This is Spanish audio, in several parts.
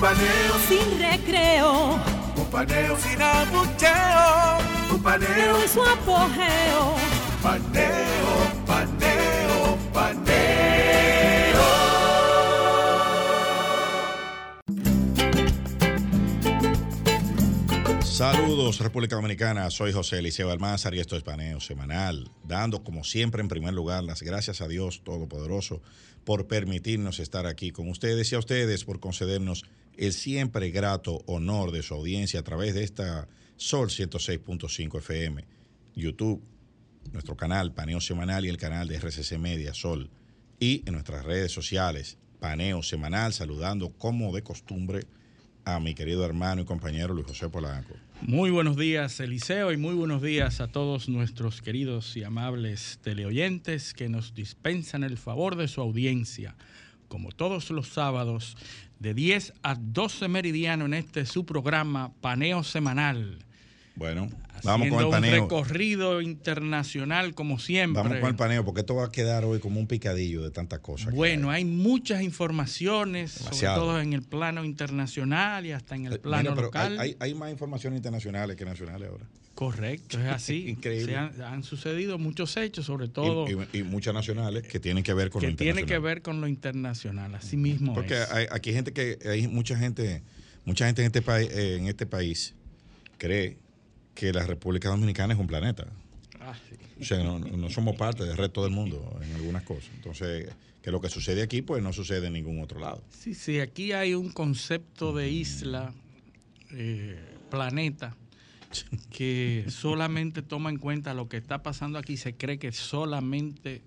Un paneo sin recreo. Un paneo sin abucheo. Un paneo en su apogeo. Paneo, paneo, paneo. Saludos República Dominicana, soy José Eliseo Almázar y esto es Paneo Semanal, dando como siempre en primer lugar las gracias a Dios Todopoderoso por permitirnos estar aquí con ustedes y a ustedes por concedernos el siempre grato honor de su audiencia a través de esta Sol 106.5 FM, YouTube, nuestro canal Paneo Semanal y el canal de RCC Media Sol y en nuestras redes sociales Paneo Semanal, saludando como de costumbre a mi querido hermano y compañero Luis José Polanco. Muy buenos días, Eliseo, y muy buenos días a todos nuestros queridos y amables teleoyentes que nos dispensan el favor de su audiencia, como todos los sábados, de 10 a 12 meridiano en este su programa Paneo Semanal. Bueno, vamos con el un paneo. recorrido internacional como siempre. Vamos con el paneo, porque esto va a quedar hoy como un picadillo de tantas cosas. Bueno, hay. hay muchas informaciones, sobre todo en el plano internacional y hasta en el plano Mira, pero local. Hay, hay- hay más informaciones internacionales que nacionales ahora. Correcto, es así. Increíble. Han, han sucedido muchos hechos, sobre todo Y, y- y muchas nacionales que tienen que ver con que lo tiene que internacional. ver con lo internacional. Así mismo Porque es. hay, aquí hay gente que hay mucha gente, mucha gente en este país, en este país cree que la República Dominicana es un planeta. Ah, sí. O sea, no, no somos parte del resto del mundo en algunas cosas. Entonces, que lo que sucede aquí, pues no sucede en ningún otro lado. Sí, sí, aquí hay un concepto de isla, eh, planeta, que solamente toma en cuenta lo que está pasando aquí. Se cree que solamente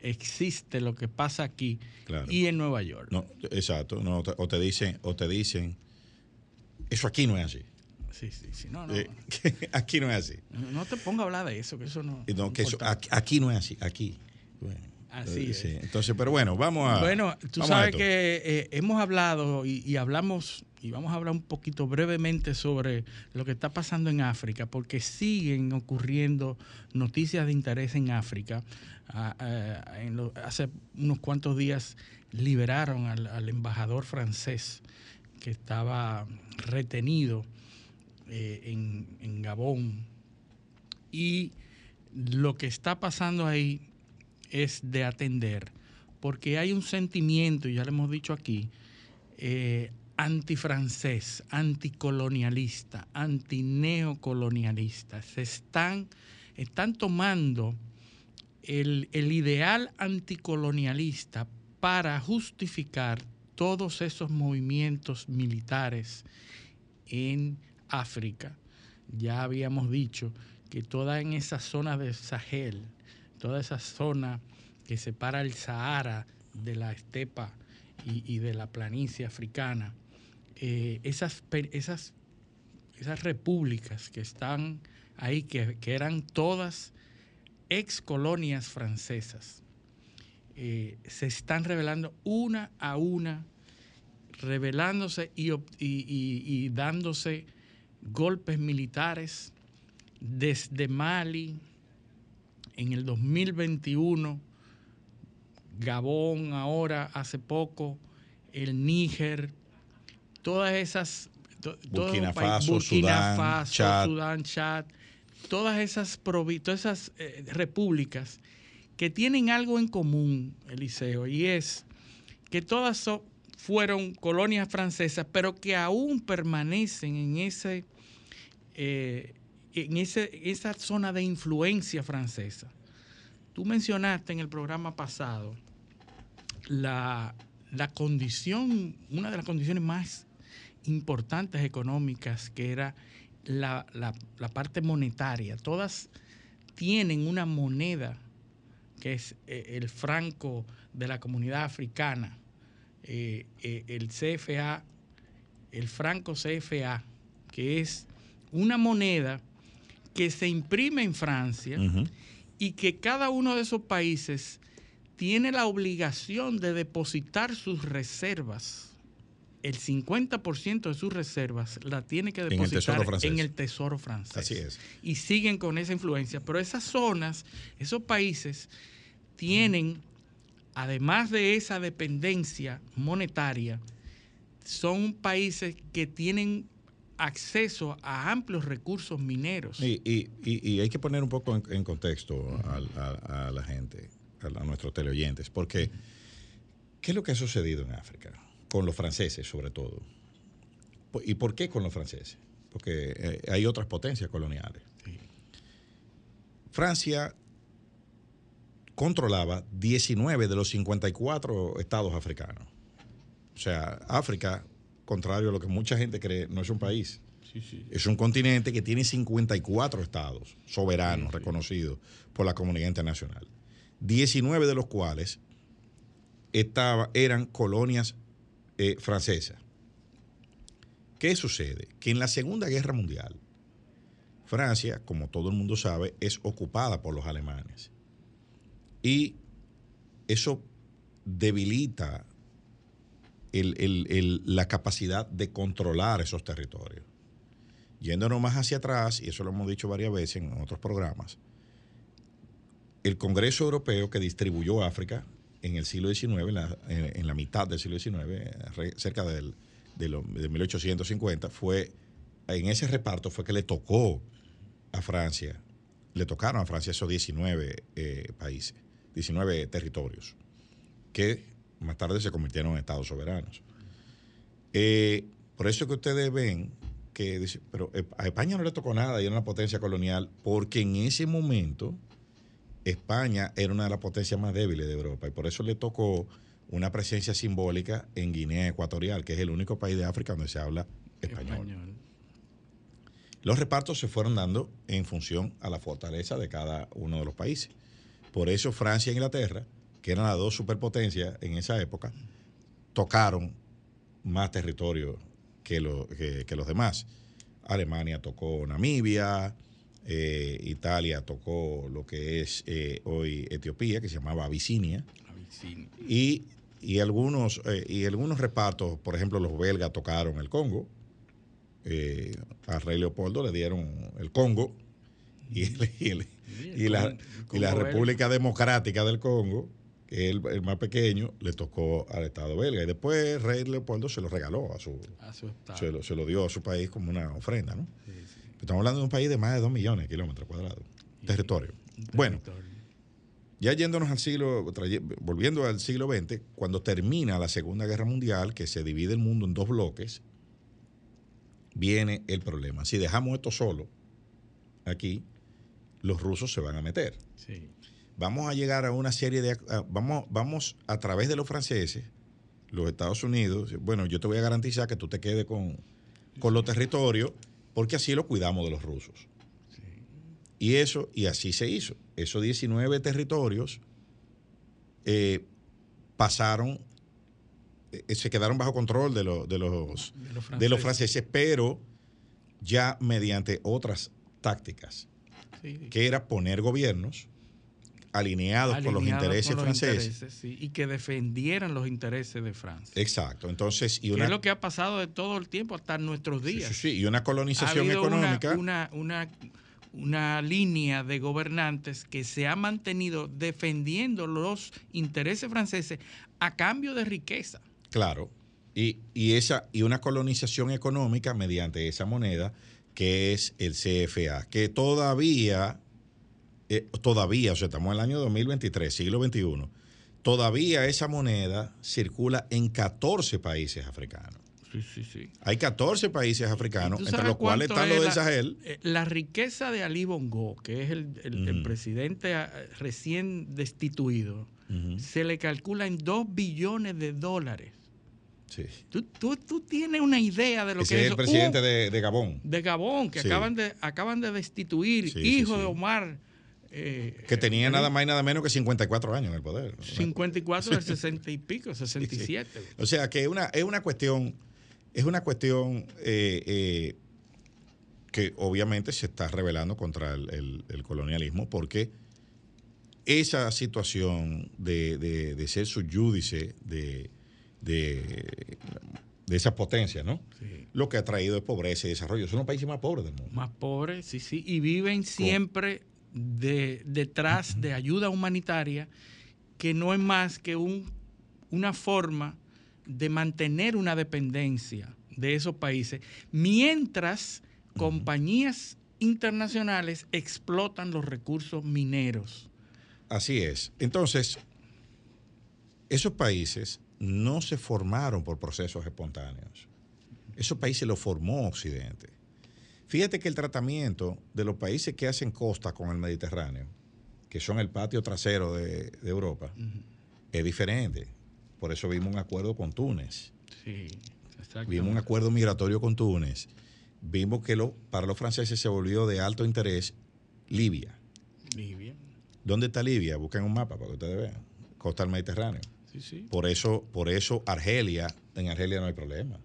existe lo que pasa aquí Claro. y en Nueva York. No, exacto. No, o te dicen, o te dicen, eso aquí no es así. Sí, sí, sí. No, no, Eh, aquí no es así. no te ponga a hablar de eso, que eso no. No, que eso- aquí, aquí no es así, aquí. Bueno, Así eh, es. sí. Entonces, pero bueno, vamos a. Bueno, tú sabes que eh, hemos hablado y, y hablamos, y vamos a hablar un poquito brevemente sobre lo que está pasando en África, porque siguen ocurriendo noticias de interés en África. Ah, lo- hace unos cuantos días liberaron al, al embajador francés que estaba retenido eh, en, en Gabón. Y lo que está pasando ahí es de atender, porque hay un sentimiento, y ya lo hemos dicho aquí, eh, antifrancés, anticolonialista, antineocolonialista. Se están, están tomando el, el ideal anticolonialista para justificar todos esos movimientos militares en África. Ya habíamos dicho que toda en esa zona de Sahel, toda esa zona que separa el Sahara de la estepa y de la planicie africana, eh, esas, esas, esas repúblicas que están ahí, que, que eran todas ex colonias francesas, eh, se están revelando una a una, revelándose y- y dándose golpes militares desde Mali en el 2021, Gabón ahora hace poco, el Níger, todas esas... to- Burkina países- Faso, Burkina Sudán, Faso, Chad. Sudán, Chad, todas esas, todas esas eh, repúblicas que tienen algo en común, Eliseo, y es que todas so- fueron colonias francesas, pero que aún permanecen en ese, eh, en ese, esa zona de influencia francesa. Tú mencionaste en el programa pasado la, la condición, una de las condiciones más importantes económicas, que era la, la- la parte monetaria. Todas tienen una moneda que es eh, el franco de la comunidad africana. Eh, eh, el CFA el franco CFA, que es una moneda que se imprime en Francia y que cada uno de esos países tiene la obligación de depositar sus reservas. El 50% de sus reservas la tiene que depositar en el tesoro francés. Así es. Y siguen con esa influencia. Pero esas zonas, esos países, tienen, además de esa dependencia monetaria, son países que tienen acceso a amplios recursos mineros. Y, y- y- y hay que poner un poco en, en contexto a, a la gente, a, a nuestros teleoyentes, porque ¿qué es lo que ha sucedido en África? Con los franceses, sobre todo. ¿Y por qué con los franceses? Porque eh, hay otras potencias coloniales. Francia controlaba 19 de los 54 estados africanos. O sea, África, contrario a lo que mucha gente cree, no es un país. Es un continente que tiene 54 estados soberanos reconocidos por la comunidad internacional. 19 de los cuales estaba, eran colonias eh, francesas. ¿Qué sucede? Que en la Segunda Guerra Mundial, Francia, como todo el mundo sabe, es ocupada por los alemanes. Y eso debilita la capacidad de controlar esos territorios. Yéndonos más hacia atrás, y eso lo hemos dicho varias veces en otros programas, el Congreso Europeo que distribuyó África en el siglo XIX, en la, en- la mitad del siglo XIX, cerca del, de, lo- de 1850, fue, en ese reparto fue que le tocó a Francia, le tocaron a Francia esos 19 eh, países, 19 territorios, que más tarde se convirtieron en estados soberanos. Eh, por eso que ustedes ven que dice, pero eh, a España no le tocó nada y era una potencia colonial, porque en ese momento España era una de las potencias más débiles de Europa y por eso le tocó una presencia simbólica en Guinea Ecuatorial, que es el único país de África donde se habla español. Los repartos se fueron dando en función a la fortaleza de cada uno de los países. Por eso Francia e Inglaterra, que eran las dos superpotencias en esa época, tocaron más territorio que, lo- que- que los demás. Alemania tocó Namibia, eh, Italia tocó lo que es eh, hoy Etiopía, que se llamaba Abisinia, y, y algunos, eh, y algunos repartos, por ejemplo, los belgas tocaron el Congo, eh, al rey Leopoldo le dieron el Congo, y, el- y el- y la, y República Democrática del Congo, que es el, el más pequeño, le tocó al Estado belga. Y después el rey Leopoldo se lo regaló a su, A su estado. se lo, se lo dio a su país como una ofrenda, ¿no? Estamos hablando de un país de más de 2 millones de kilómetros cuadrados, territorio. Bueno, ya yéndonos al siglo, volviendo al siglo XX, cuando termina la Segunda Guerra Mundial, que se divide el mundo en dos bloques, viene el problema. Si dejamos esto solo, aquí, los rusos se van a meter. Sí. Vamos a llegar a una serie de... vamos, vamos a través de los franceses, los Estados Unidos, bueno, yo te voy a garantizar que tú te quedes con, con los territorios, porque así lo cuidamos de los rusos. Y eso, y así se hizo. Esos 19 territorios eh, pasaron, eh, se quedaron bajo control de, lo- de los, De los de los franceses. franceses, pero ya mediante otras tácticas, Sí. que era poner gobiernos alineados, con los Alineados intereses con los franceses. intereses, sí, y que defendieran los intereses de Francia. Exacto. Entonces, y una, es lo que ha pasado de todo el tiempo hasta nuestros sí, días. sí, sí, y una ha colonización una- económica. Una, una, una línea de gobernantes que se ha mantenido defendiendo los intereses franceses a cambio de riqueza. Claro. Y, y esa, y una colonización económica mediante esa moneda que es el CFA, que todavía, eh, todavía, o sea, estamos en el año 2023, siglo XXI, todavía esa moneda circula en 14 países africanos. Sí, sí, sí. Hay 14 países africanos, ¿Tú entre los cuales están los del Sahel. eh, La riqueza de Ali Bongo, que es el, el- el Ujú. presidente eh, recién destituido, se le calcula en 2 billones de dólares. Sí. Tú, tú- tú tienes una idea de lo Ese que es es el presidente un- de, de Gabón, de Gabón, que Sí. acaban, de, acaban de destituir, Sí, hijo de Omar. Eh, que tenía eh, nada más y nada menos que 54 años en el poder. 54 del 60 y pico, 67. O sea, que es una, es una cuestión Es una cuestión eh, eh, que obviamente se está revelando contra el, el- el colonialismo porque esa situación de, de- de ser subyúdice de, de, de esas potencias, ¿no? Sí. Lo que ha traído es pobreza y desarrollo. Son los países más pobres del mundo. Más pobres, sí, sí. Y viven siempre de, detrás de ayuda humanitaria, que no es más que un, una forma de mantener una dependencia de esos países, mientras compañías internacionales explotan los recursos mineros. Así es. Entonces, esos países no se formaron por procesos espontáneos. Esos países los formó Occidente. Fíjate que el tratamiento de los países que hacen costa con el Mediterráneo, que son el patio trasero de, de Europa, es diferente. Por eso vimos un acuerdo con Túnez. Sí, Vimos un acuerdo migratorio con Túnez. Vimos que lo, para los franceses se volvió de alto interés Libia. Libia. ¿Dónde está Libia? Busquen un mapa para que ustedes vean. Costa del Mediterráneo. Sí, sí. Por eso, por eso Argelia, en Argelia no hay problema.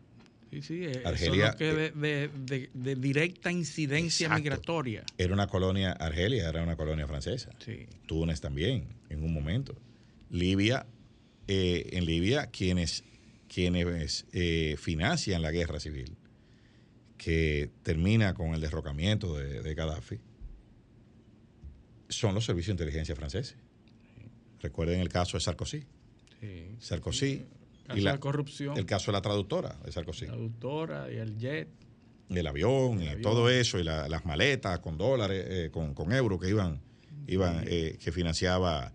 Sí, sí. eh, Argelia, son los que de, de- de- de directa incidencia Exacto. migratoria. Era una colonia, Argelia era una colonia francesa. Sí. Túnez también, en un momento. Libia, eh, en Libia, quienes, quienes eh, financian la guerra civil, que termina con el derrocamiento de, de Gaddafi, son los servicios de inteligencia franceses. Recuerden el caso de Sarkozy. sí. Sarkozy. Caso y la- de corrupción. el caso de la traductora de Sarkozy. La doctora y el jet. el avión El y avión. todo eso y la- las maletas con dólares eh, con, con euros que iban iban eh, que financiaba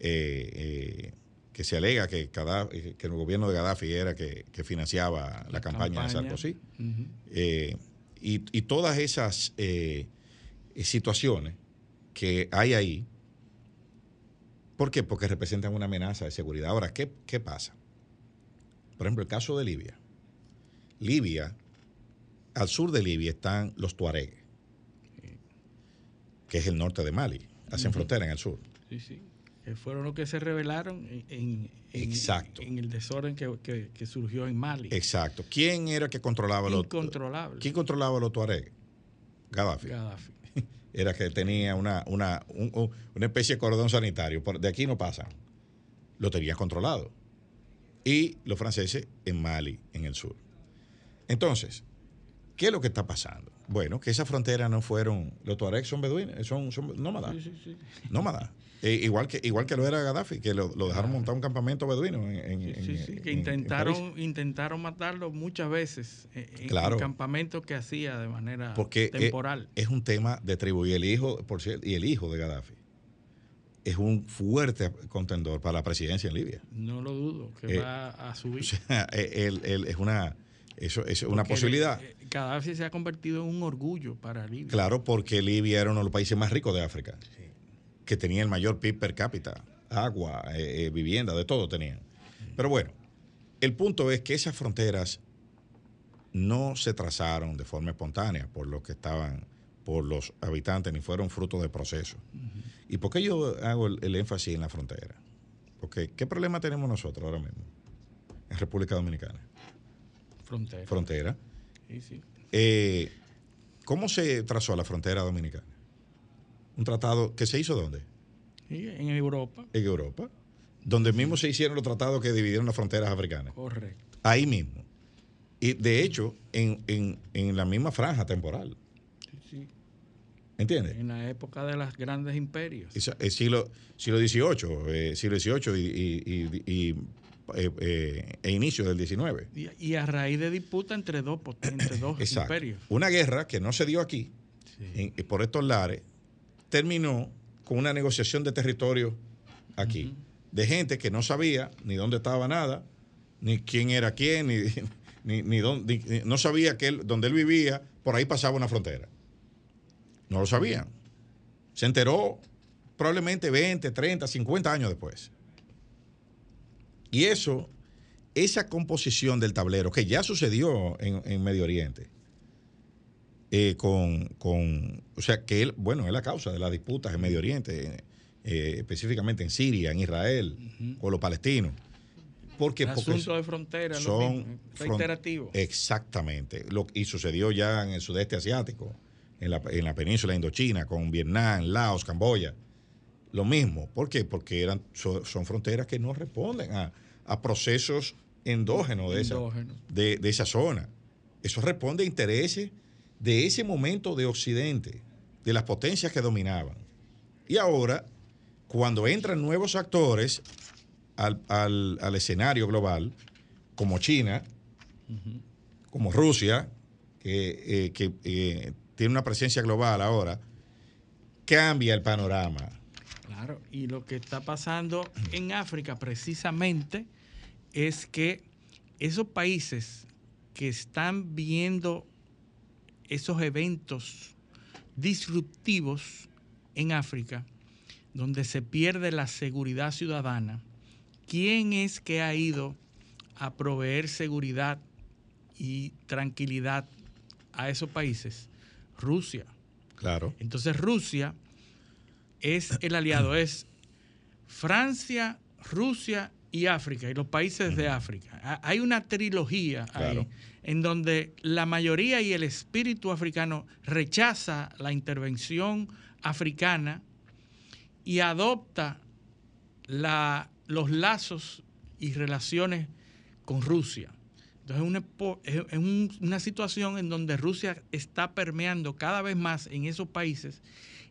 eh, eh, que se alega que, Gaddafi- que el gobierno de Gaddafi era que, que financiaba la, campaña, de Sarkozy. Eh, y, y todas esas eh, eh, situaciones que hay ahí ¿por qué? porque representan una amenaza de seguridad ahora ¿qué, qué pasa? Por ejemplo el caso de Libia Libia al sur de Libia están los tuaregues, que es el norte de Mali. Hacen frontera en el sur. Sí, sí. Que fueron los que se rebelaron en, Exacto. en el desorden que, que- que surgió en Mali. Exacto. ¿Quién era que controlaba los Incontrolable. ¿Quién controlaba los tuaregues? Gaddafi. Gaddafi. Era que tenía una, una, un- un- una especie de cordón sanitario. De aquí no pasan. Lo tenían controlado. Y los franceses en Mali, en el sur. Entonces, ¿qué es lo que está pasando? Bueno, que esas fronteras no fueron. Los tuaregs son beduinos, son, son nómadas. Sí, sí, sí. nómadas. Eh, igual, que, igual que lo era Gaddafi, que lo, lo dejaron montar un campamento beduino. En, en- Sí, sí, en- que en- en intentaron, intentaron matarlo muchas veces en, en Claro. campamentos que hacía de manera Porque eh, temporal. es un tema de tribu. Y el hijo, por cierto, y el hijo de Gaddafi es un fuerte contendor para la presidencia en Libia. no lo dudo, que eh, va a subir. O sea, eh, él, él es una, eso es una Porque, posibilidad. eh, Gaddafi se ha convertido en un orgullo para Libia. Claro, porque Libia era uno de los países más ricos de África, que tenía el mayor PIB per cápita, agua, eh, eh, vivienda, de todo tenían. Pero bueno, el punto es que esas fronteras no se trazaron de forma espontánea por los que estaban, por los habitantes, ni fueron fruto de proceso. ¿Y por qué yo hago el, el énfasis en la frontera? Porque, ¿qué problema tenemos nosotros ahora mismo en República Dominicana? Frontera. Frontera. Sí, sí. Eh, ¿Cómo se trazó la frontera dominicana? Un tratado que se hizo dónde? En Europa, En Europa, donde mismo se hicieron los tratados que dividieron las fronteras africanas. correcto. Ahí mismo. Y de hecho, en, en- en la misma franja temporal. ¿Entiendes? En la época de los grandes imperios. El siglo, siglo XVIII, eh, siglo XVIII y, y- y- y, eh, eh, e inicio del XIX. Y, a raíz de disputa entre dos, entre dos Exacto. imperios. Una guerra que no se dio aquí, Sí. en- por estos lares, terminó con una negociación de territorio aquí, de gente que no sabía ni dónde estaba nada, ni quién era quién, ni, ni, ni dónde, ni- no sabía que él, donde él vivía, por ahí pasaba una frontera. No lo sabían. Se enteró probablemente 20, 30, 50 años después. Y eso, esa composición del tablero, que ya sucedió en, en Medio Oriente, eh, con, con- o sea, que él, bueno, es la causa de las disputas en Medio Oriente, eh, específicamente en Siria, en Israel, con los palestinos. Porque, el porque asunto de frontera son reiterativo. Exactamente. Lo, y sucedió ya en el sudeste asiático, en la, en la península indochina, con Vietnam, Laos, Camboya. Lo mismo. ¿Por qué? Porque eran, so- son fronteras que no responden a, a procesos endógenos de esa, Endógenos. de, de esa zona. Eso responde a intereses de ese momento de Occidente, de las potencias que dominaban. Y ahora, cuando entran nuevos actores al, al- al escenario global, como China, como Rusia, que, eh, que, eh, tiene una presencia global ahora, cambia el panorama. Claro, y lo que está pasando en África precisamente es que esos países que están viendo esos eventos disruptivos en África, donde se pierde la seguridad ciudadana, ¿quién es que ha ido a proveer seguridad y tranquilidad a esos países? Rusia. Claro. Entonces Rusia es el aliado, es Francia, Rusia y África, y los países de África. Ha- Hay una trilogía ahí en donde la mayoría y el espíritu africano rechaza la intervención africana y adopta la- los lazos y relaciones con Rusia. Entonces es una, es- es un- una situación en donde Rusia está permeando cada vez más en esos países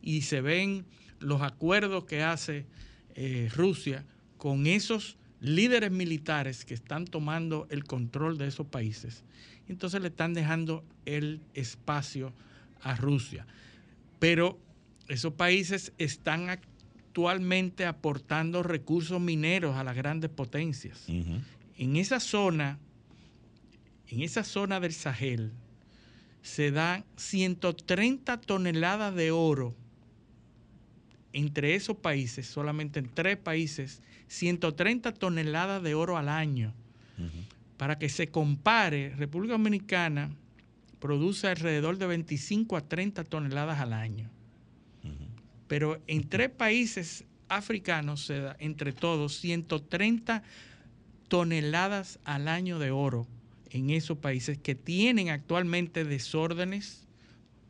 y se ven los acuerdos que hace eh, Rusia con esos líderes militares que están tomando el control de esos países. Entonces le están dejando el espacio a Rusia. Pero esos países están actualmente aportando recursos mineros a las grandes potencias. En esa zona, en esa zona del Sahel, se dan 130 toneladas de oro. Entre esos países, solamente en tres países, 130 toneladas de oro al año. Para que se compare, República Dominicana produce alrededor de 25 a 30 toneladas al año. Pero en tres países africanos se da entre todos 130 toneladas al año de oro en esos países que tienen actualmente desórdenes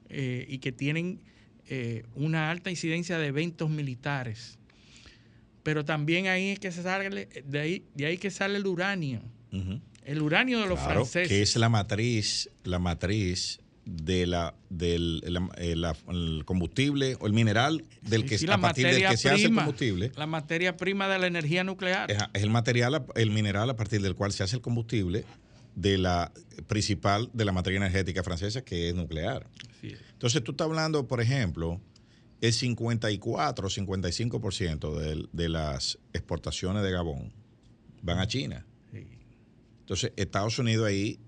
eh, y que tienen eh, una alta incidencia de eventos militares. Pero también ahí es que se sale, de ahí, de ahí que sale el uranio. El uranio de los Claro, franceses. que es la matriz, la matriz de la, del la- la- el combustible o el mineral del Sí, que sí, a partir del que se hace el combustible. La materia prima de la energía nuclear. Es, es el material, el mineral a partir del cual se hace el combustible de la principal de la materia energética francesa que es nuclear. Es. Entonces tú estás hablando, por ejemplo, el 54 o 55% de, de las exportaciones de Gabón van a China. Sí. Entonces, Estados Unidos ahí,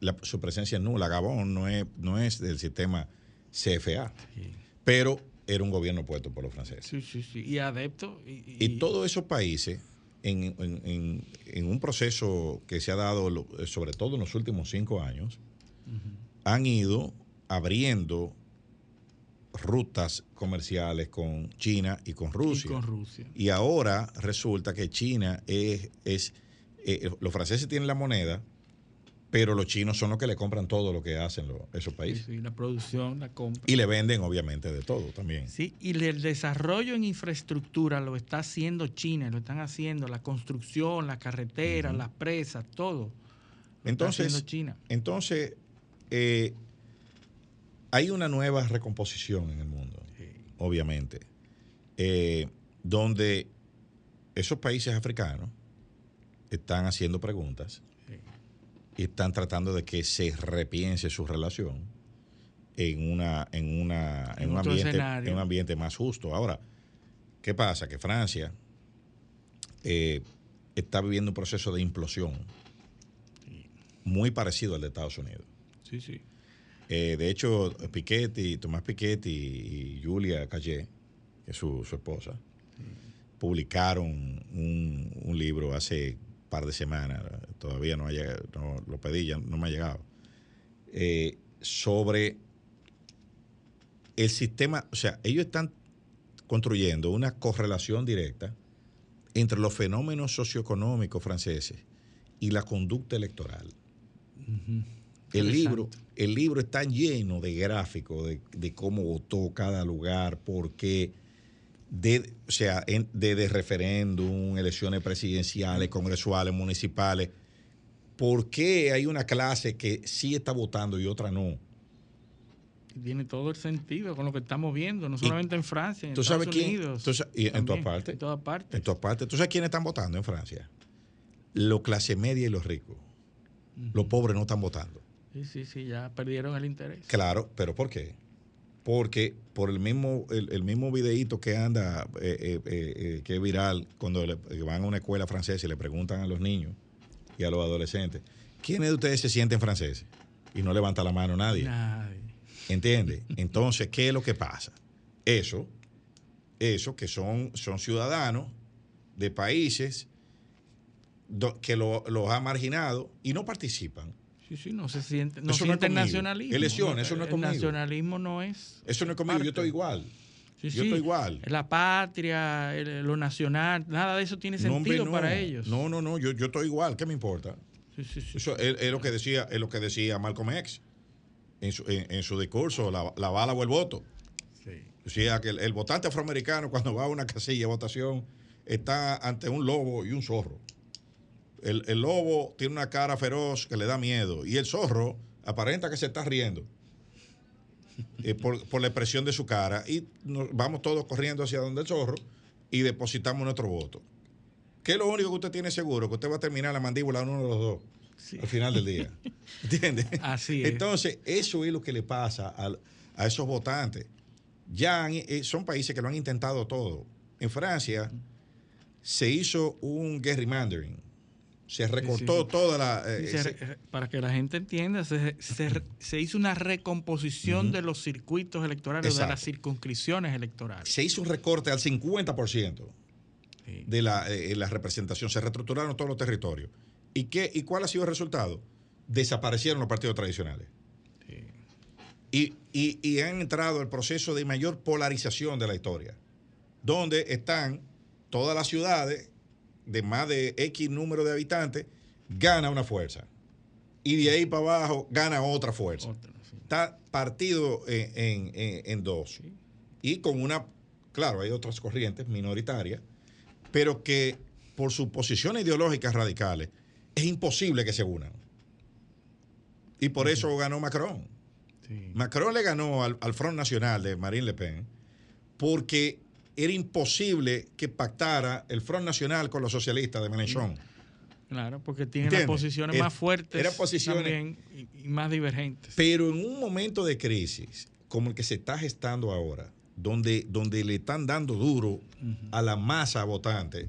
la- su presencia es nula. Gabón no es, no es del sistema CFA, Sí. pero era un gobierno puesto por los franceses. Sí, sí, sí. Y adeptos. Y, y- Y todos esos países, en, en- en- en un proceso que se ha dado, lo- sobre todo en los últimos cinco años, han ido abriendo rutas comerciales con China y con y Rusia. con Rusia. Y ahora resulta que China es, es eh, los franceses tienen la moneda, pero los chinos son los que le compran todo lo que hacen los- esos Sí, países. sí, la producción, la compra. Y le venden, obviamente, de todo también. Sí, y el desarrollo en infraestructura lo está haciendo China, lo están haciendo la construcción, las carreteras, las presas, todo. Lo Entonces, está haciendo China. Entonces, eh, hay una nueva recomposición en el mundo, Sí. obviamente, eh, donde esos países africanos están haciendo preguntas Sí. Y están tratando de que se repiense su relación en una en una en, En un ambiente escenario. en un ambiente más justo. Ahora, ¿qué pasa? Que Francia eh, está viviendo un proceso de implosión muy parecido al de Estados Unidos. Sí, sí. Eh, de hecho, Piketty, Tomás Piketty y Julia Callé, que es su, su esposa, publicaron un, un libro hace par de semanas, todavía no, ha llegado, no lo pedí, ya no me ha llegado, eh, sobre el sistema, o sea, ellos están construyendo una correlación directa entre los fenómenos socioeconómicos franceses y la conducta electoral. El libro, el libro está lleno de gráficos de, de cómo votó cada lugar, por qué, de, o sea, en- de, referéndum, elecciones presidenciales, congresuales, municipales. ¿Por qué hay una clase que sí está votando y otra no? Tiene todo el sentido con lo que estamos viendo, no solamente en Francia, en ¿Tú Estados sabes quién? Unidos. tú y en también, todas partes. En todas partes. En todas partes. ¿Tú sabes quiénes están votando en Francia? Los clase media y los ricos. Los pobres no están votando. Sí, sí, sí, ya perdieron el interés. Claro, pero ¿por qué? Porque por el mismo, el, el mismo videíto que anda, eh, eh, eh, eh, que es viral, cuando le- que van a una escuela francesa y le preguntan a los niños y a los adolescentes, ¿quiénes de ustedes se sienten franceses? Y no levanta la mano nadie. Nadie. ¿Entiendes? Entonces, ¿qué es lo que pasa? Eso, eso que son, son ciudadanos de países do- que lo- los ha marginado y no participan. Sí, sí, no se siente, no Eso no es sienten conmigo. nacionalismo. Eso no es el conmigo. nacionalismo no es. Eso no es conmigo, yo estoy igual. Sí, yo sí, estoy igual. La patria, el- lo nacional, nada de eso tiene sentido no. para ellos. No, no, no, yo, yo estoy igual, ¿qué me importa? Sí, sí, sí. Eso es, es lo que decía, es lo que decía Malcolm X en su, en- en su discurso, la, la bala o el voto. Decía que el, el votante afroamericano cuando va a una casilla de votación está ante un lobo y un zorro. El, el lobo tiene una cara feroz que le da miedo y el zorro aparenta que se está riendo eh, por, por la expresión de su cara y nos vamos todos corriendo hacia donde el zorro y depositamos nuestro voto. ¿Qué es lo único que usted tiene seguro? Que usted va a terminar la mandíbula de uno de los dos al final del día. ¿Entiende? Así es. Entonces, eso es lo que le pasa al- a esos votantes. Ya han- eh, son países que lo han intentado todo. En Francia se hizo un gerrymandering. Se recortó sí. toda la. eh, se re- para que la gente entienda, se, se- se hizo una recomposición de los circuitos electorales, de las circunscripciones electorales. se hizo un recorte al 50% Sí. de la, eh, la representación. Se reestructuraron todos los territorios. ¿Y, qué, ¿Y cuál ha sido el resultado? Desaparecieron los partidos tradicionales. Sí. Y, y- y han entrado el proceso de mayor polarización de la historia, donde están todas las ciudades de más de X número de habitantes, gana una fuerza. Y de ahí para abajo gana otra fuerza. Otra, sí. Está partido en, en- en- en dos. Y con una, claro, hay otras corrientes minoritarias, pero que por sus posiciones ideológicas radicales es imposible que se unan. Y por eso ganó Macron. Macron le ganó al, al Front Nacional de Marine Le Pen porque era imposible que pactara el Front Nacional con los socialistas de Mélenchon. Claro, porque tiene las ¿Entiendes? posiciones Era- más fuertes posiciones- también y, más divergentes. Pero en un momento de crisis como el que se está gestando ahora, donde, donde le están dando duro a la masa votante,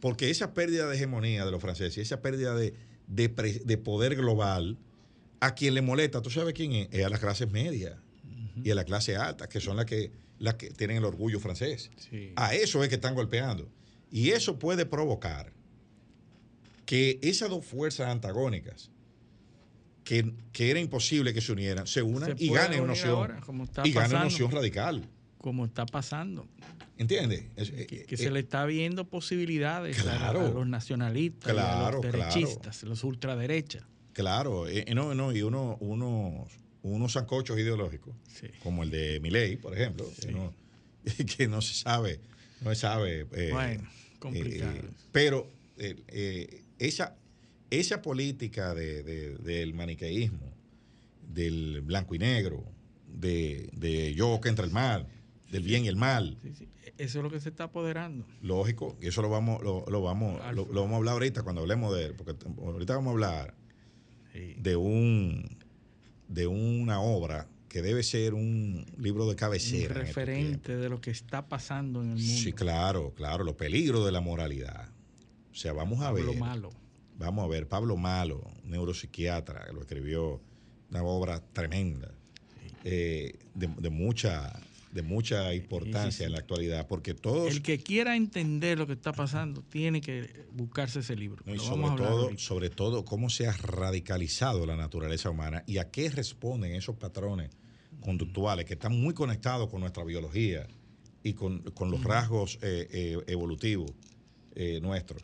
porque esa pérdida de hegemonía de los franceses, esa pérdida de, de pre- de poder global, a quien le molesta, ¿tú sabes quién es? Es a las clases medias y a la clase alta, que son las que, las que tienen el orgullo francés. Sí. A eso es que están golpeando. Y eso puede provocar que esas dos fuerzas antagónicas, que, que era imposible que se unieran, se unan Se y ganen una opción. ahora, y ganen una opción radical. Como está pasando. ¿Entiendes? Es- Que, eh, eh, se le está viendo posibilidades a- Claro. a, los nacionalistas, a los claro. derechistas, los ultraderechas. Claro, eh, eh, no, no, y uno, unos, unos zancochos ideológicos, Sí. como el de Milei, por ejemplo, que, no, que no se sabe, no se sabe. eh, Bueno, complicado. eh, pero eh, esa, esa política de- de- del maniqueísmo, del blanco y negro, de, de yo que entra el mal, del bien y el mal, Sí, sí. Eso es lo que se está apoderando. lógico, y eso lo vamos, lo, lo vamos, lo, lo vamos a hablar ahorita cuando hablemos de él, porque ahorita vamos a hablar Sí. de un de una obra que debe ser un libro de Un cabecera. en estos referente de lo que está pasando en el mundo. Sí, claro, claro, los peligros de la moralidad. O sea, vamos a ver. malo. Vamos a ver, Pablo Malo, neuropsiquiatra, que lo escribió, una obra tremenda, eh, de, de mucha de mucha importancia sí. en la actualidad, porque todos, El que quiera entender lo que está pasando tiene que buscarse ese libro. no, y sobre todo, sobre todo, cómo se ha radicalizado la naturaleza humana y a qué responden esos patrones conductuales que están muy conectados con nuestra biología y con, con los rasgos eh, eh, evolutivos eh, nuestros.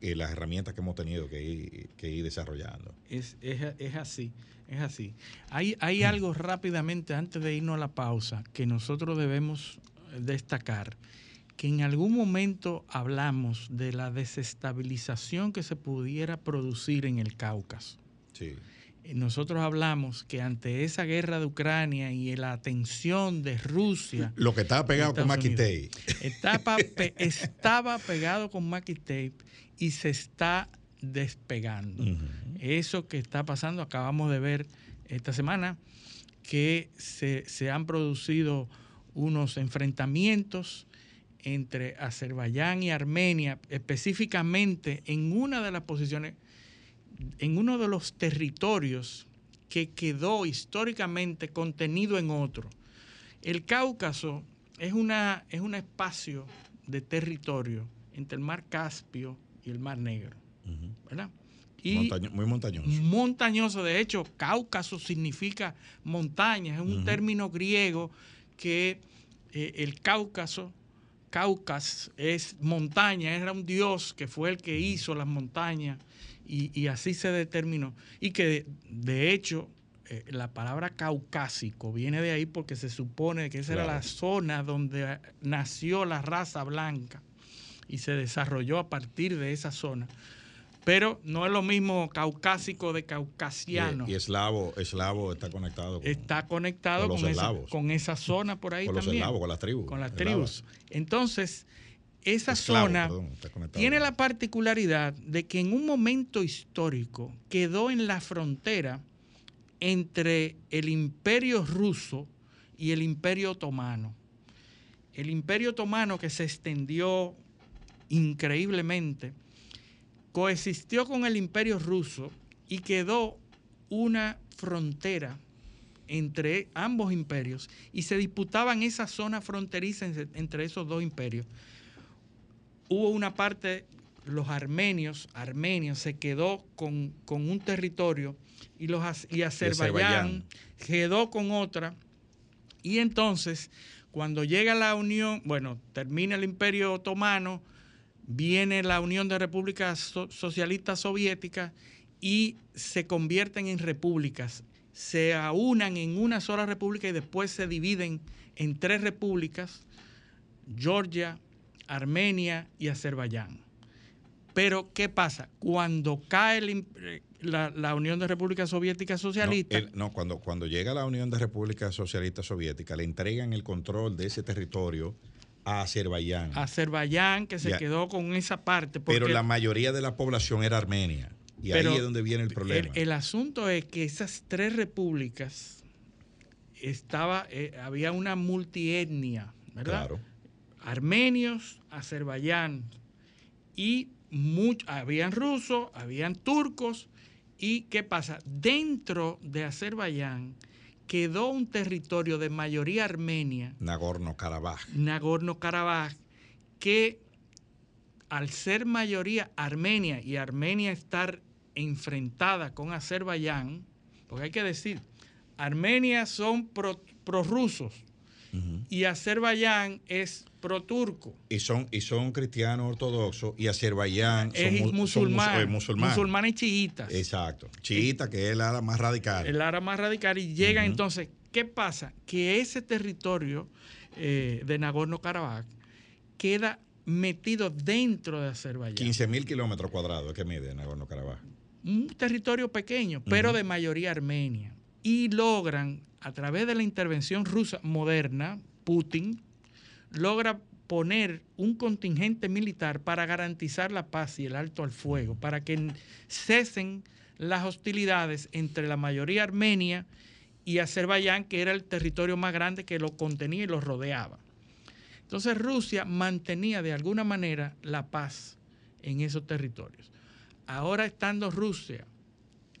Eh, las herramientas que hemos tenido que ir, que ir desarrollando. Es, es, es, así, es así. Hay, hay algo rápidamente antes de irnos a la pausa que nosotros debemos destacar, que en algún momento hablamos de la desestabilización que se pudiera producir en el Cáucaso. Sí nosotros hablamos que ante esa guerra de Ucrania y la tensión de Rusia. Lo que estaba pegado con Mackie Tape. Estaba, estaba pegado con Mackie Tape y se está despegando. Eso que está pasando, acabamos de ver esta semana que se, se han producido unos enfrentamientos entre Azerbaiyán y Armenia, específicamente en una de las posiciones en uno de los territorios que quedó históricamente contenido en otro. El Cáucaso es, una, es un espacio de territorio entre el mar Caspio y el mar Negro. ¿verdad? Y muy montañoso. Montañoso, de hecho, Cáucaso significa montaña, es un término griego que eh, el Cáucaso, Cáucas es montaña, era un dios que fue el que hizo las montañas y, así se determinó. Y que de, hecho eh, la palabra caucásico viene de ahí porque se supone que esa era la zona donde nació la raza blanca y se desarrolló a partir de esa zona. Pero no es lo mismo caucásico de caucasiano. Y, eslavo, eslavo está conectado con, está conectado con, esa, con, esa, zona por ahí con también. Los eslavos, con las tribus. Con las tribus. Entonces, esa zona tiene la particularidad de que en un momento histórico quedó en la frontera entre el imperio ruso y el imperio otomano. El imperio otomano que se extendió increíblemente, coexistió con el imperio ruso y quedó una frontera entre ambos imperios y se disputaban esa zona fronteriza entre esos dos imperios hubo una parte, los armenios, armenios se quedó con, un territorio y, los, y Azerbaiyán, quedó con otra. Y entonces, cuando llega la unión, bueno, termina el imperio otomano, viene la Unión de Repúblicas Socialistas Soviéticas y se convierten en repúblicas, se aunan en una sola república y después se dividen en tres repúblicas, Georgia, Armenia y Azerbaiyán. Pero, ¿qué pasa? Cuando cae la, Unión de Repúblicas Soviéticas Socialistas. No, cuando, cuando llega la Unión de Repúblicas Socialistas Soviéticas, le entregan el control de ese territorio a Azerbaiyán. Azerbaiyán, que se quedó con esa parte. Pero la mayoría de la población era armenia. Y ahí es donde viene el problema. El, asunto es que esas tres repúblicas estaba, eh, había una multietnia, ¿verdad? Claro armenios, Azerbaiyán y habían rusos, habían turcos y ¿qué pasa? Dentro de Azerbaiyán quedó un territorio de mayoría armenia. Nagorno-Karabaj. Nagorno-Karabaj, que al ser mayoría armenia y Armenia estar enfrentada con Azerbaiyán, porque hay que decir, Armenia son prorrusos y Azerbaiyán es pro-turco. Y son, y son cristianos ortodoxos y Azerbaiyán es son, musulmán, eh, musulmanes. chiitas. Exacto. Chiita, que es el área más radical. El área más radical. Y llega entonces, ¿qué pasa? Que ese territorio eh, de Nagorno-Karabaj queda metido dentro de Azerbaiyán. 15 mil kilómetros cuadrados que mide Nagorno-Karabaj. Un territorio pequeño, pero de mayoría armenia. Y logran, a través de la intervención rusa moderna, Putin, logra poner un contingente militar para garantizar la paz y el alto al fuego, para que cesen las hostilidades entre la mayoría armenia y Azerbaiyán, que era el territorio más grande que lo contenía y lo rodeaba. Entonces Rusia mantenía de alguna manera la paz en esos territorios. Ahora estando Rusia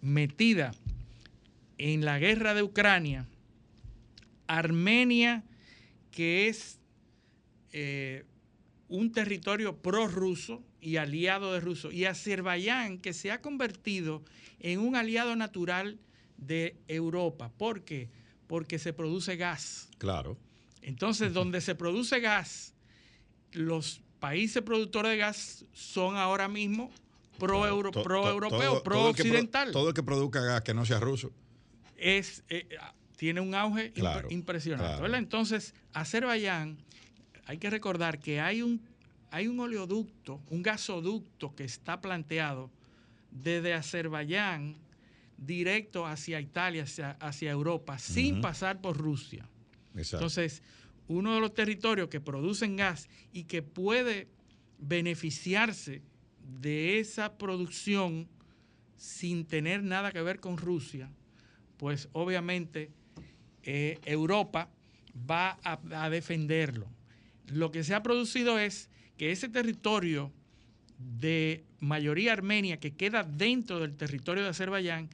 metida en la guerra de Ucrania, Armenia, que es eh, un territorio prorruso y aliado de Rusia, y Azerbaiyán, que se ha convertido en un aliado natural de Europa. ¿Por qué? Porque se produce gas. Claro. Entonces, donde se produce gas, los países productores de gas son ahora mismo pro, euro, pro europeo, pro occidental. todo el que produzca gas que no sea ruso. Es, eh, tiene un auge impre- impresionante. claro. ¿verdad? Entonces, Azerbaiyán, hay que recordar que hay un, hay un oleoducto, un gasoducto que está planteado desde Azerbaiyán directo hacia Italia, hacia, hacia Europa, sin pasar por Rusia. Exacto. Entonces, uno de los territorios que producen gas y que puede beneficiarse de esa producción sin tener nada que ver con Rusia, pues obviamente eh, Europa va a, a defenderlo. Lo que se ha producido es que ese territorio de mayoría armenia que queda dentro del territorio de Azerbaiyán,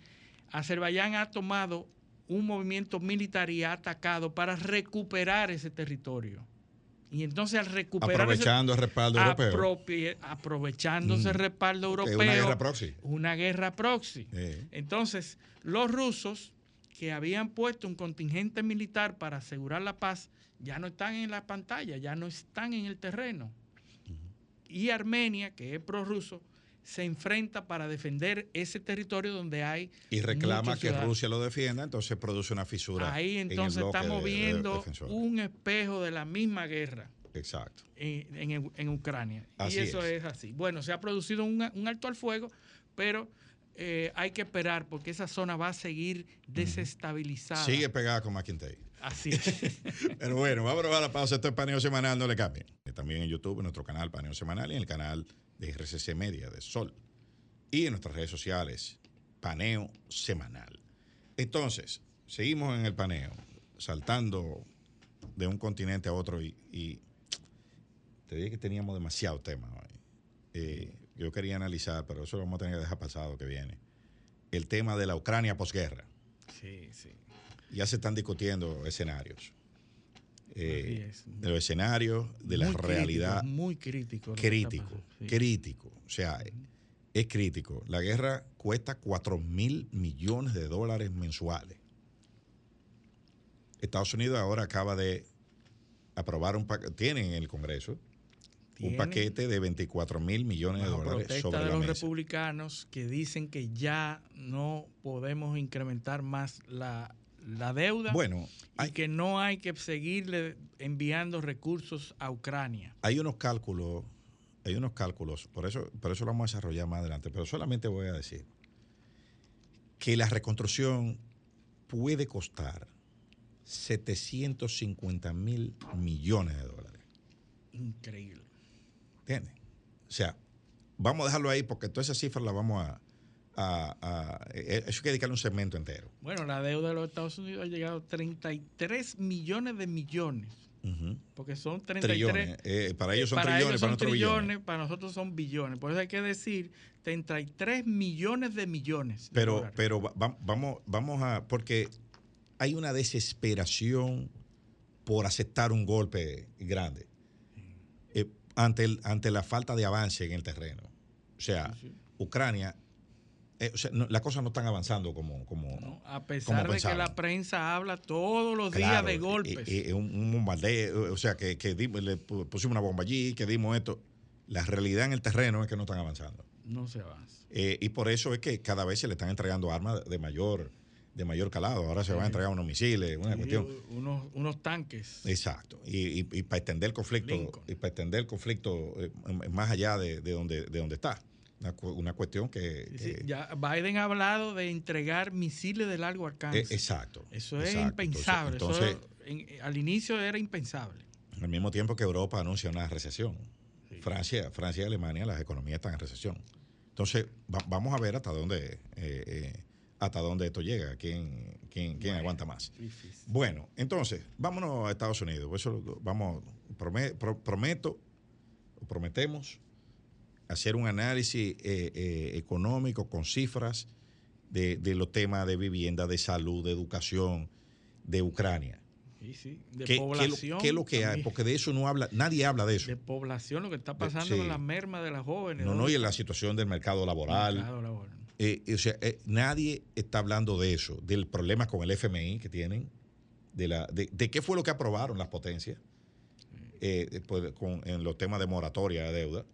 Azerbaiyán ha tomado un movimiento militar y ha atacado para recuperar ese territorio. Y entonces al recuperar ese- Aprovechando el respaldo europeo. aprovechándose el Mm. respaldo Que es europeo. una guerra proxy. Una guerra proxy. Eh. Entonces, los rusos que habían puesto un contingente militar para asegurar la paz, ya no están en la pantalla, ya no están en el terreno. Y Armenia, que es prorruso, se enfrenta para defender ese territorio donde hay Y reclama que. Rusia lo defienda, entonces produce una fisura. Ahí entonces estamos de- viendo un espejo de la misma guerra Exacto. en, en- en Ucrania. Así y eso es. es. así. Bueno, se ha producido un, un alto al fuego, pero eh, hay que esperar porque esa zona va a seguir desestabilizada. Sigue pegada con McIntyre. Así es. Pero bueno, vamos a la pausa. Esto es Paneo Semanal, no le cambien. También en YouTube, en nuestro canal Paneo Semanal y en el canal de RCC Media de Sol. Y en nuestras redes sociales, Paneo Semanal. Entonces, seguimos en el paneo, saltando de un continente a otro y, y te dije que teníamos demasiado tema hoy. Eh, yo quería analizar, pero eso lo vamos a tener que dejar pasado que viene. El tema de la Ucrania posguerra. sí, sí. Ya se están discutiendo escenarios. Eh, es. de los escenarios, de la realidad muy crítico. crítico. Sí. crítico. O sea, es crítico. La guerra cuesta 4 mil millones de dólares mensuales. Estados Unidos ahora acaba de aprobar un paquete, tienen en el Congreso un paquete de 24 mil millones de dólares protesta sobre de la los mesa. republicanos que dicen que ya no podemos incrementar más la, la deuda Bueno, y que no hay que seguirle enviando recursos a Ucrania. hay unos cálculos, hay unos cálculos, por eso, por eso lo vamos a desarrollar más adelante, pero solamente voy a decir que la reconstrucción puede costar 750 mil millones de dólares. Increíble. ¿Entiendes? O sea, vamos a dejarlo ahí porque todas esas cifras las vamos a... a- a- eh, eso hay que dedicarle un segmento entero. Bueno, la deuda de los Estados Unidos ha llegado a 33 millones de millones, porque son 33 Trillones. Eh, para ellos son para trillones, ellos para nosotros trillones, billones. para nosotros son billones. Por eso hay que decir 33 millones de millones. Pero, pero va- va- vamos, vamos a... Porque hay una desesperación por aceptar un golpe grande eh, ante, el- ante la falta de avance en el terreno. O sea, Sí, sí. Ucrania... eh, o sea, no- las cosas no están avanzando como... como ¿no? A pesar de que la prensa habla todos los Claro, días de golpes. eh, eh, un, un bombardeo, o sea, que, que dimos- le pu- pusimos una bomba allí, que dimos esto. La realidad en el terreno es que no están avanzando. no se avanza. Eh, y por eso es que cada vez se le están entregando armas de mayor, de mayor calado. Ahora se van a entregar unos misiles, una cuestión. unos, unos tanques. Exacto. Y, y- y para extender el conflicto, Lincoln. y para extender el conflicto eh, más allá de, de donde, de donde está. Una, cu- una cuestión que. Sí, sí, que- ya Biden ha hablado de entregar misiles de largo alcance. eh, exacto. Eso es exacto. impensable. Entonces, Eso en- al inicio era impensable. al mismo tiempo que Europa anuncia una recesión. Francia, Francia y Alemania, las economías están en recesión. Entonces, va- vamos a ver hasta dónde, eh, eh, hasta dónde esto llega, quién, quién, quién aguanta más. Difícil. Bueno, entonces, vámonos a Estados Unidos. Eso vamos, prome- pro- prometo, prometemos hacer un análisis eh, eh, económico con cifras de, de los temas de vivienda, de salud, de educación, de Ucrania. Sí, sí. De ¿Qué, es lo- población. qué es lo que hay? Porque de eso no habla, nadie habla de eso. de población, lo que está pasando sí. con la merma de las jóvenes. No, no, y en la situación del mercado laboral. Mercado laboral. Eh, o sea, eh, nadie está hablando de eso, del problema con el FMI que tienen, de, la, de, de qué fue lo que aprobaron las potencias eh, de- con, en los temas de moratoria de deuda.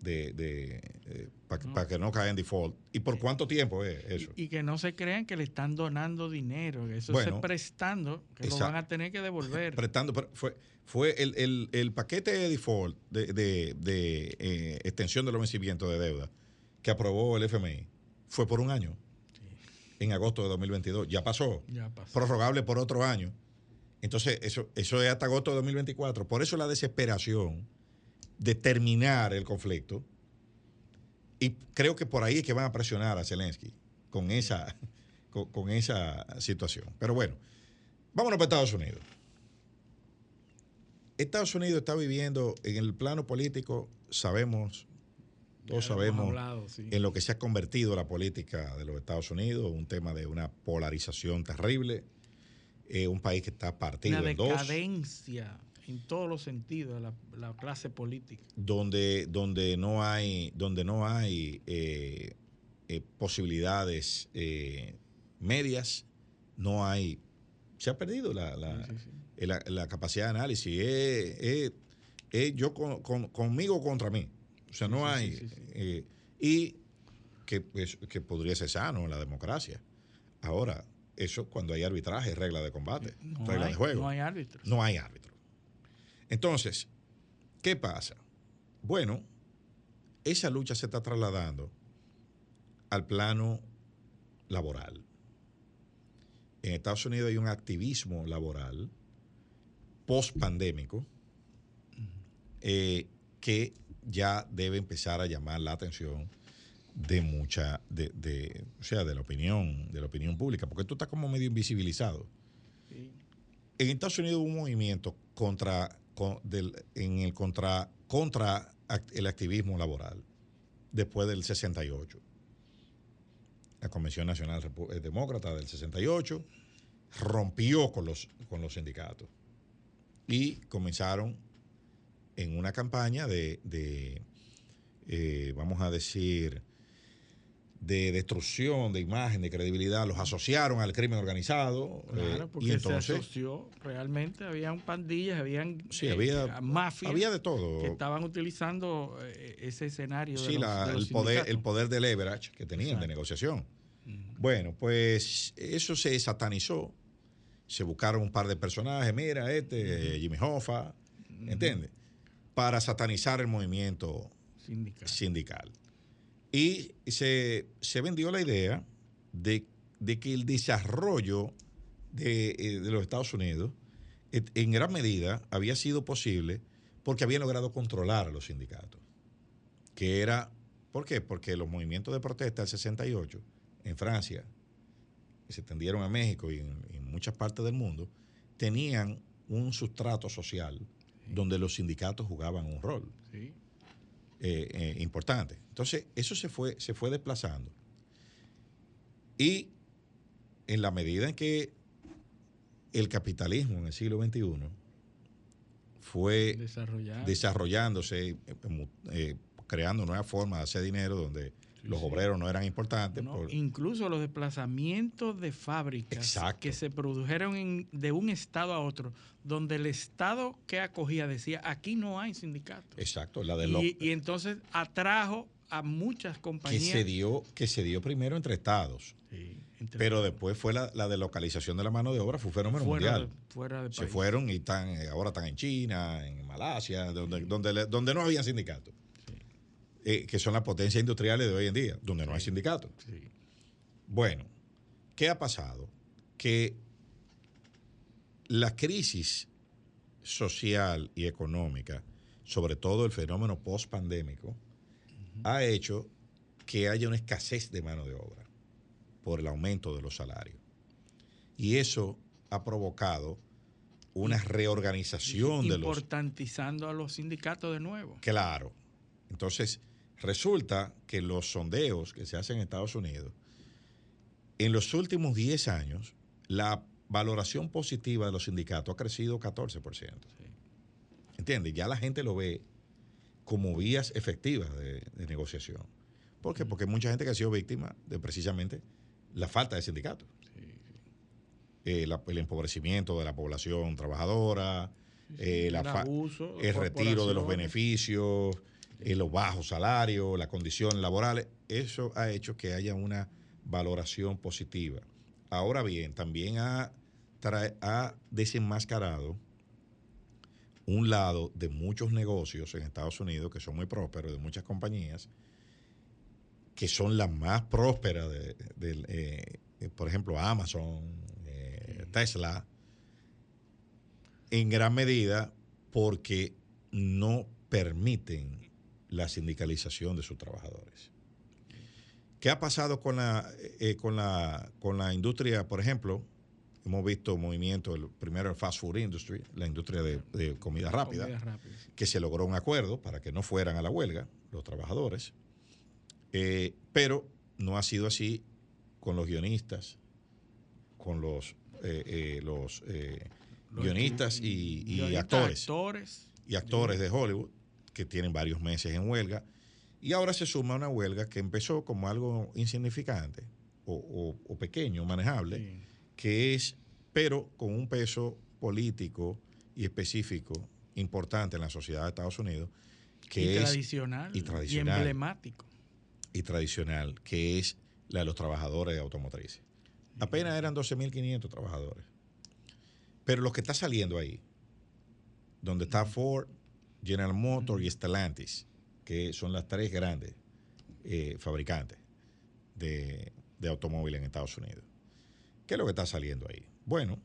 de, de para que no caiga en default. ¿Y por cuánto tiempo es eso? Y, que no se crean que le están donando dinero, que eso es prestando, que lo van a tener que devolver. Prestando, pero fue, fue el, el, paquete de default de, de, eh, extensión de los vencimientos de deuda que aprobó el FMI fue por un año. En agosto de 2022. Ya pasó. Ya pasó. Prorrogable por otro año. Entonces, eso, eso es hasta agosto de 2024. Por eso la desesperación de terminar el conflicto. Y creo que por ahí es que van a presionar a Zelensky con esa, con, esa situación. Pero bueno, vámonos para Estados Unidos. Estados Unidos está viviendo en el plano político, sabemos, todos sabemos en lo que se ha convertido la política de los Estados Unidos, un tema de una polarización terrible, eh, un país que está partido en dos. Una decadencia en todos los sentidos la, la clase política. Donde, donde no hay, donde no hay eh, eh, posibilidades medias, no hay. Se ha perdido la, la, capacidad de análisis. Es, yo conmigo contra mí. O sea, no hay. Eh, y que, que podría ser sano en la democracia. Ahora, eso cuando hay arbitraje, regla de combate, regla de juego. No hay árbitro. No hay árbitro. Entonces, ¿qué pasa? Bueno, esa lucha se está trasladando al plano laboral. En Estados Unidos hay un activismo laboral post-pandémico eh, que ya debe empezar a llamar la atención de mucha, de, o sea, de la opinión, de la opinión pública, porque esto está como medio invisibilizado. En Estados Unidos hubo un movimiento contra, en el contra, contra el activismo laboral después del 68. La Convención Nacional eh, Demócrata del 68 rompió con los, con los sindicatos y comenzaron en una campaña de, eh, vamos a decir, de destrucción de imagen, de credibilidad, los asociaron al crimen organizado. Eh, claro, porque y entonces, se asoció realmente, habían pandillas, habían sí, había, eh, mafias. Había de todo. Que estaban utilizando ese escenario. Sí, el, poder, el poder de leverage que tenían de negociación. Bueno, pues eso se satanizó. Se buscaron un par de personajes, mira, este, Jimmy Hoffa, ¿entiendes? Para satanizar el movimiento sindical. Y se, vendió la idea de, que el desarrollo de, eh, de, los Estados Unidos en gran medida había sido posible porque habían logrado controlar a los sindicatos. Que era, ¿por qué? Porque los movimientos de protesta del 68 en Francia, que se extendieron a México y en, muchas partes del mundo, tenían un sustrato social donde los sindicatos jugaban un rol. Sí. Eh, eh, importante. Entonces, eso se fue, se fue desplazando. Y en la medida en que el capitalismo en el siglo XXI fue desarrollándose, eh, creando nuevas formas de hacer dinero donde los obreros no eran importantes. Incluso los desplazamientos de fábricas que se produjeron de un estado a otro, donde el estado que acogía decía, aquí no hay sindicato. Exacto, la de y, y entonces atrajo a muchas compañías. Que se dio, que se dio primero entre estados. pero después fue la, la, delocalización de la mano de obra, fue un fenómeno mundial. se fueron y están, eh, ahora están en China, en Malasia, donde, donde, donde no había sindicatos. Eh, que son las potencias industriales de hoy en día, donde no hay sindicatos. Bueno, ¿qué ha pasado? Que la crisis social y económica, sobre todo el fenómeno post-pandémico, ha hecho que haya una escasez de mano de obra por el aumento de los salarios. Y eso ha provocado una reorganización de los... Importantizando a los sindicatos de nuevo. Claro. Entonces, Resulta que los sondeos que se hacen en Estados Unidos, en los últimos 10 años, la valoración positiva de los sindicatos ha crecido 14%. ¿Entiendes? Ya la gente lo ve como vías efectivas de, negociación. ¿Por qué? Porque hay mucha gente que ha sido víctima de precisamente la falta de sindicatos. Eh, el empobrecimiento de la población trabajadora, eh, el retiro de los beneficios, eh, los bajos salarios, las condiciones laborales, eso ha hecho que haya una valoración positiva. Ahora bien, también ha, ha desenmascarado un lado de muchos negocios en Estados Unidos que son muy prósperos, de muchas compañías, que son las más prósperas, de, eh, por ejemplo, Amazon, eh, Tesla, en gran medida porque no permiten la sindicalización de sus trabajadores. ¿Qué ha pasado con la, eh, con la, con la industria, por ejemplo? Hemos visto movimiento, el, primero el fast food industry, la industria de, comida, rápida, que se logró un acuerdo para que no fueran a la huelga los trabajadores, eh, pero no ha sido así con los guionistas, con los, eh, los, guionistas y, actores, actores, y actores de Hollywood que tienen varios meses en huelga y ahora se suma una huelga que empezó como algo insignificante o, pequeño, manejable, que es, pero con un peso político y específico importante en la sociedad de Estados Unidos, que y es tradicional, y tradicional y emblemático. Y tradicional, que es la de los trabajadores de automotrices. Apenas eran 12.500 trabajadores. Pero lo que está saliendo ahí, donde está Ford, General Motors y Stellantis, que son las tres grandes eh, fabricantes de, automóviles en Estados Unidos. ¿Qué es lo que está saliendo ahí? Bueno,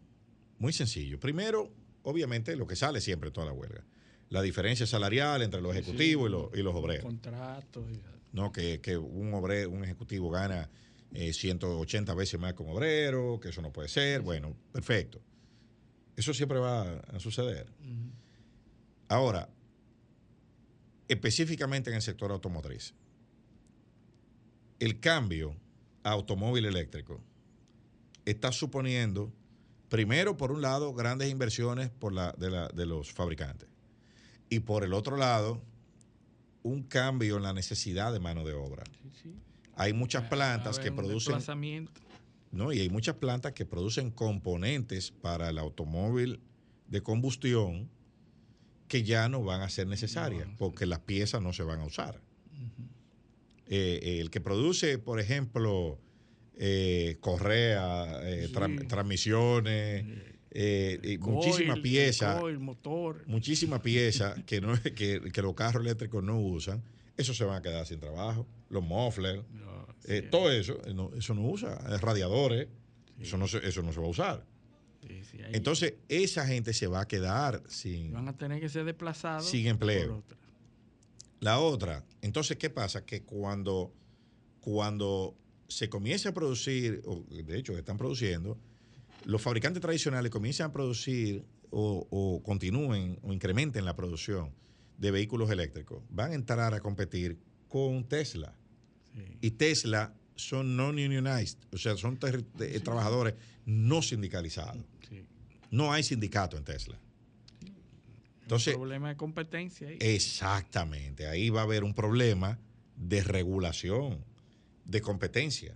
muy sencillo. Primero, obviamente, lo que sale siempre en toda la huelga. La diferencia salarial entre los ejecutivos y, los, obreros. Contratos. No, que, un obrero, un ejecutivo gana 180 eh, veces más que un obrero, que eso no puede ser. Bueno, perfecto. Eso siempre va a suceder. Ahora, específicamente en el sector automotriz. El cambio a automóvil eléctrico está suponiendo, primero, por un lado, grandes inversiones por la, de, los fabricantes y por el otro lado, un cambio en la necesidad de mano de obra. Hay muchas plantas que producen... No, y hay muchas plantas que producen componentes para el automóvil de combustión que ya no van a ser necesarias porque las piezas no se van a usar. Eh, eh, el que produce, por ejemplo, eh, correa, transmisiones, muchísimas piezas, muchísimas piezas que, no, que, los carros eléctricos no usan, eso se van a quedar sin trabajo. Los mufflers, todo eso, eso no usa, radiadores, eso, no eso no se va a usar. Entonces, esa gente se va a quedar sin. Van a tener que ser desplazados. Sin empleo. La otra, entonces, ¿qué pasa? Que cuando, cuando se comienza a producir, o de hecho están produciendo, los fabricantes tradicionales comienzan a producir o, continúen o incrementen la producción de vehículos eléctricos, van a entrar a competir con Tesla. Y Tesla son non-unionized, o sea, son trabajadores no sindicalizados. No hay sindicato en Tesla. Entonces, un problema de competencia. Ahí. Exactamente, ahí va a haber un problema de regulación, de competencia.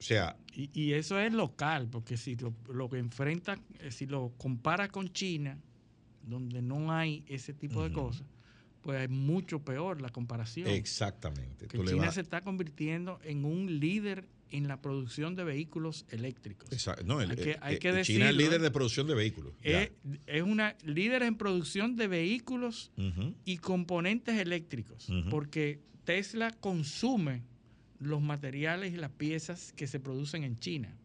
O sea... Y, eso es local, porque si lo, que enfrenta, eh, si lo compara con China, donde no hay ese tipo de cosas, pues es mucho peor la comparación. Exactamente. Que China se está convirtiendo en un líder en la producción de vehículos eléctricos. No, hay que, hay que China es líder de producción de vehículos. Es, una líder en producción de vehículos y componentes eléctricos, porque Tesla consume los materiales y las piezas que se producen en China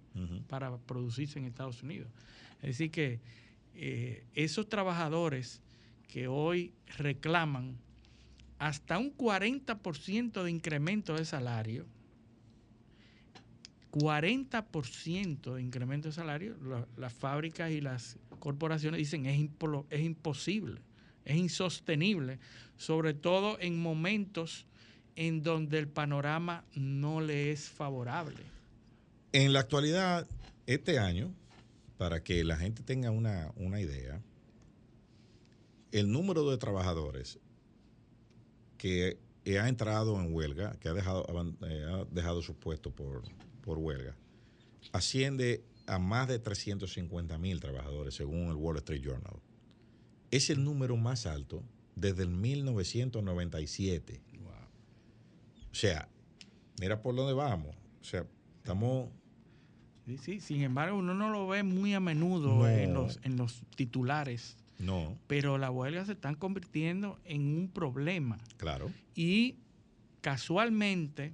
para producirse en Estados Unidos. Es decir, que eh, esos trabajadores que hoy reclaman hasta un 40% de incremento de salario, 40% de incremento de salario, las fábricas y las corporaciones dicen es, es imposible, es insostenible, sobre todo en momentos en donde el panorama no le es favorable. En la actualidad, este año, para que la gente tenga una, idea, el número de trabajadores que ha entrado en huelga, que ha dejado, eh, ha dejado sus puestos por, por huelga asciende a más de 350 mil trabajadores, según el Wall Street Journal. Es el número más alto desde el 1997. O sea, mira por dónde vamos. O sea, estamos... Sí, sí, sin embargo, uno no lo ve muy a menudo No. en, los, en los titulares, No, pero las huelgas se están convirtiendo en un problema. claro. Y casualmente,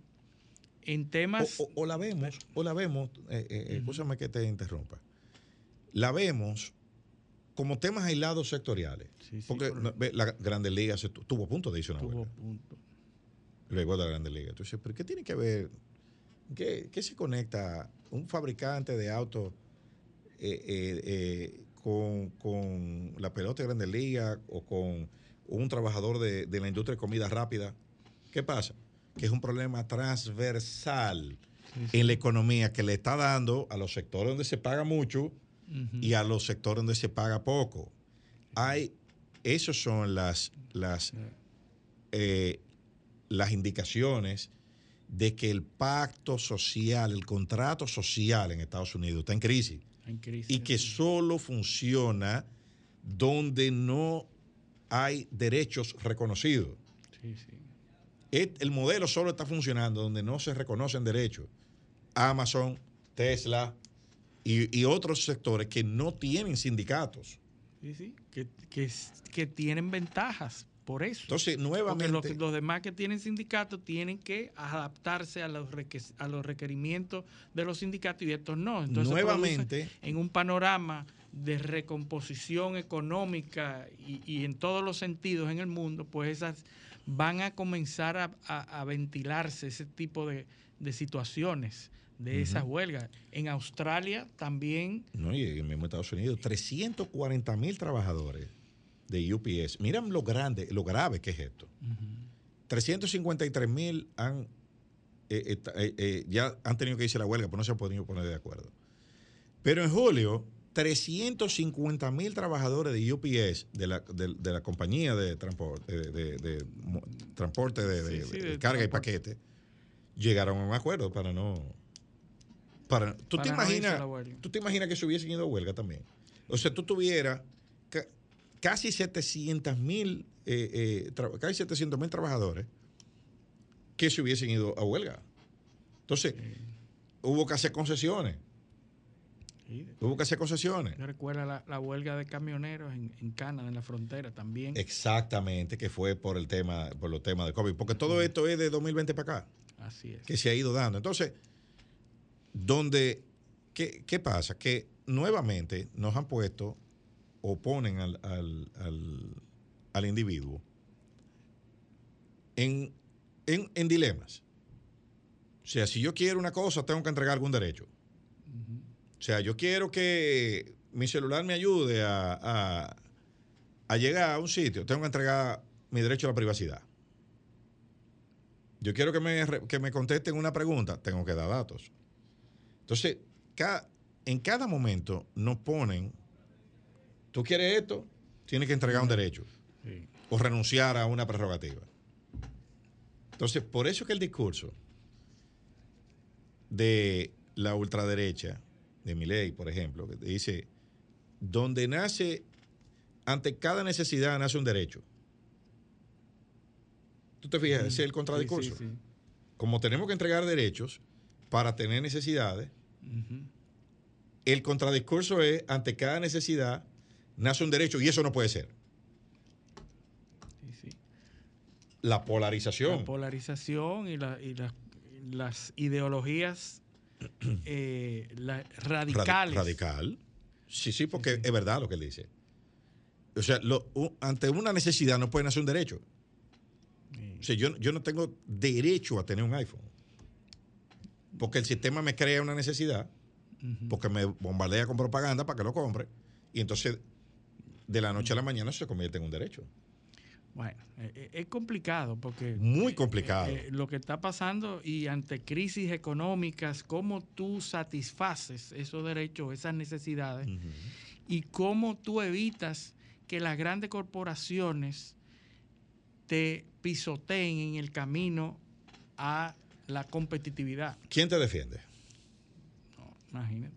en temas... O, o- o la vemos, o la vemos, eh, eh, escúchame que te interrumpa. La vemos como temas aislados sectoriales. Sí, sí, porque la Grandes Ligas estu- estuvo a punto de irse a una tuvo huelga. punto. Luego de la Grandes Ligas. Entonces, ¿pero qué tiene que ver? ¿Qué, qué se conecta un fabricante de autos eh, eh, eh, con, con la pelota de Grandes Ligas o con un trabajador de, de la industria de comida rápida? ¿Qué pasa? Que es un problema transversal en la economía que le está dando a los sectores donde se paga mucho y a los sectores donde se paga poco. Hay, esas son las, las, eh, las indicaciones de que el pacto social, el contrato social en Estados Unidos está en crisis En crisis. y que solo funciona donde no hay derechos reconocidos. Sí, sí. El modelo solo está funcionando donde no se reconocen derechos. Amazon, Tesla y, y otros sectores que no tienen sindicatos. Sí, sí, que, que, tienen ventajas por eso. Entonces, Porque nuevamente, los, los demás que tienen sindicatos tienen que adaptarse a los, a los requerimientos de los sindicatos y estos no. Entonces, Nuevamente- en un panorama de recomposición económica y, y en todos los sentidos en el mundo, pues esas van a comenzar a, a- a ventilarse ese tipo de, de situaciones, de esas huelgas. En Australia también no, y en el mismo Estados Unidos, 340 mil trabajadores de UPS. Miren lo grande, lo grave que es esto. 353 mil han, eh, eh, eh, eh, ya han tenido que irse a la huelga, pero no se han podido poner de acuerdo. Pero en julio, 350 mil trabajadores de UPS, de la, de, de la compañía de transporte, de, transporte Sí, carga y paquete, llegaron a un acuerdo para no... Para, ¿tú, Para te no imaginas. ¿Tú te imaginas que se hubiesen ido a huelga también? O sea, tú tuvieras ca- casi 700 mil, eh, eh, casi 700 mil trabajadores que se hubiesen ido a huelga. Entonces, hubo que hacer concesiones. Sí. Hubo que hacer concesiones. Yo recuerdo la, la huelga de camioneros en, en Canadá, en la frontera también. Exactamente, que fue por el tema, por los temas de COVID. Porque todo esto es de 2020 para acá, Así es. que se ha ido dando. Entonces, donde, ¿qué, qué pasa? Que nuevamente nos han puesto o ponen al, al- al- al individuo en, en- en dilemas. O sea, si yo quiero una cosa, tengo que entregar algún derecho. O sea, yo quiero que mi celular me ayude a, a- a llegar a un sitio, tengo que entregar mi derecho a la privacidad. Yo quiero que me, que me contesten una pregunta, tengo que dar datos. Entonces, ca- en cada momento nos ponen, tú quieres esto, tienes que entregar un derecho Sí. o renunciar a una prerrogativa. Entonces, por eso que el discurso de la ultraderecha, de Milei, por ejemplo, que dice, donde nace, ante cada necesidad nace un derecho. ¿Tú te fijas? Ese es el contradiscurso. Sí, sí, sí. Como tenemos que entregar derechos para tener necesidades, el contradiscurso es, ante cada necesidad nace un derecho y eso no puede ser. La polarización. La polarización y, la- y la- las ideologías eh, la- radicales. Radical. Sí, sí, porque es verdad lo que él dice. O sea, lo- ante una necesidad no pueden hacer un derecho. Sí. O sea, yo, yo no tengo derecho a tener un iPhone. Porque el sistema me crea una necesidad, porque me bombardea con propaganda para que lo compre. Y entonces, de la noche a la mañana se convierte en un derecho. Bueno, eh, eh, es complicado porque Muy complicado. eh, lo que está pasando y ante crisis económicas, cómo tú satisfaces esos derechos, esas necesidades y cómo tú evitas que las grandes corporaciones te pisoteen en el camino a la competitividad. ¿Quién te defiende? No, imagínate.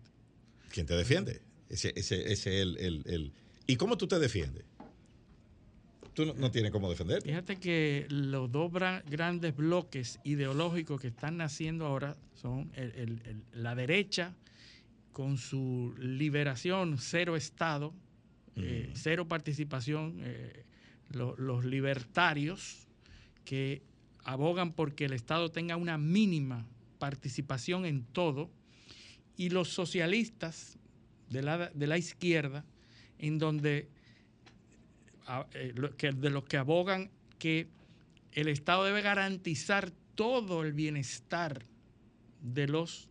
¿Quién te defiende? Ese, ese, ese es el, el- el- ¿Y cómo tú te defiendes? Tú no, tienes cómo defenderte. Fíjate que los dos grandes bloques ideológicos que están naciendo ahora son la derecha con su liberación, cero Estado, eh, cero participación, eh, los libertarios que abogan porque el Estado tenga una mínima participación en todo, y los socialistas de la, de la izquierda, en donde eh, de los que abogan que el Estado debe garantizar todo el bienestar de los,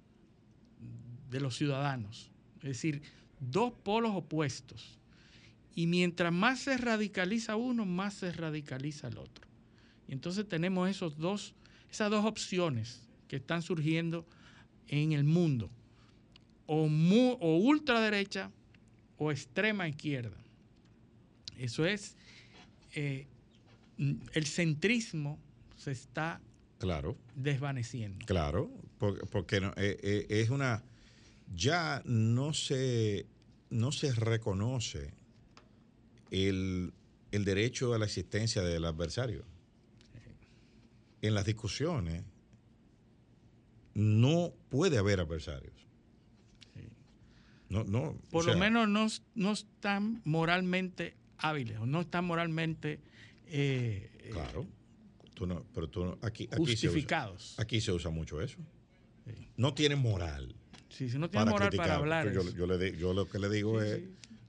de los ciudadanos. Es decir, dos polos opuestos. Y mientras más se radicaliza uno, más se radicaliza el otro. Y entonces tenemos esos dos, esas dos opciones que están surgiendo en el mundo. O, o ultraderecha o extrema izquierda. Eso es, eh, el centrismo se está claro. desvaneciendo. Claro, porque, no, eh, eh, es una, ya no se, no se reconoce el, el derecho a la existencia del adversario. En las discusiones no puede haber adversarios. No, no, Por lo menos no, no están moralmente hábiles o no están moralmente eh, eh, claro. pero tú aquí, justificados. aquí se usa mucho eso. No tiene moral. Sí, si no tiene moral para hablar. Yo, yo, lo que le digo es,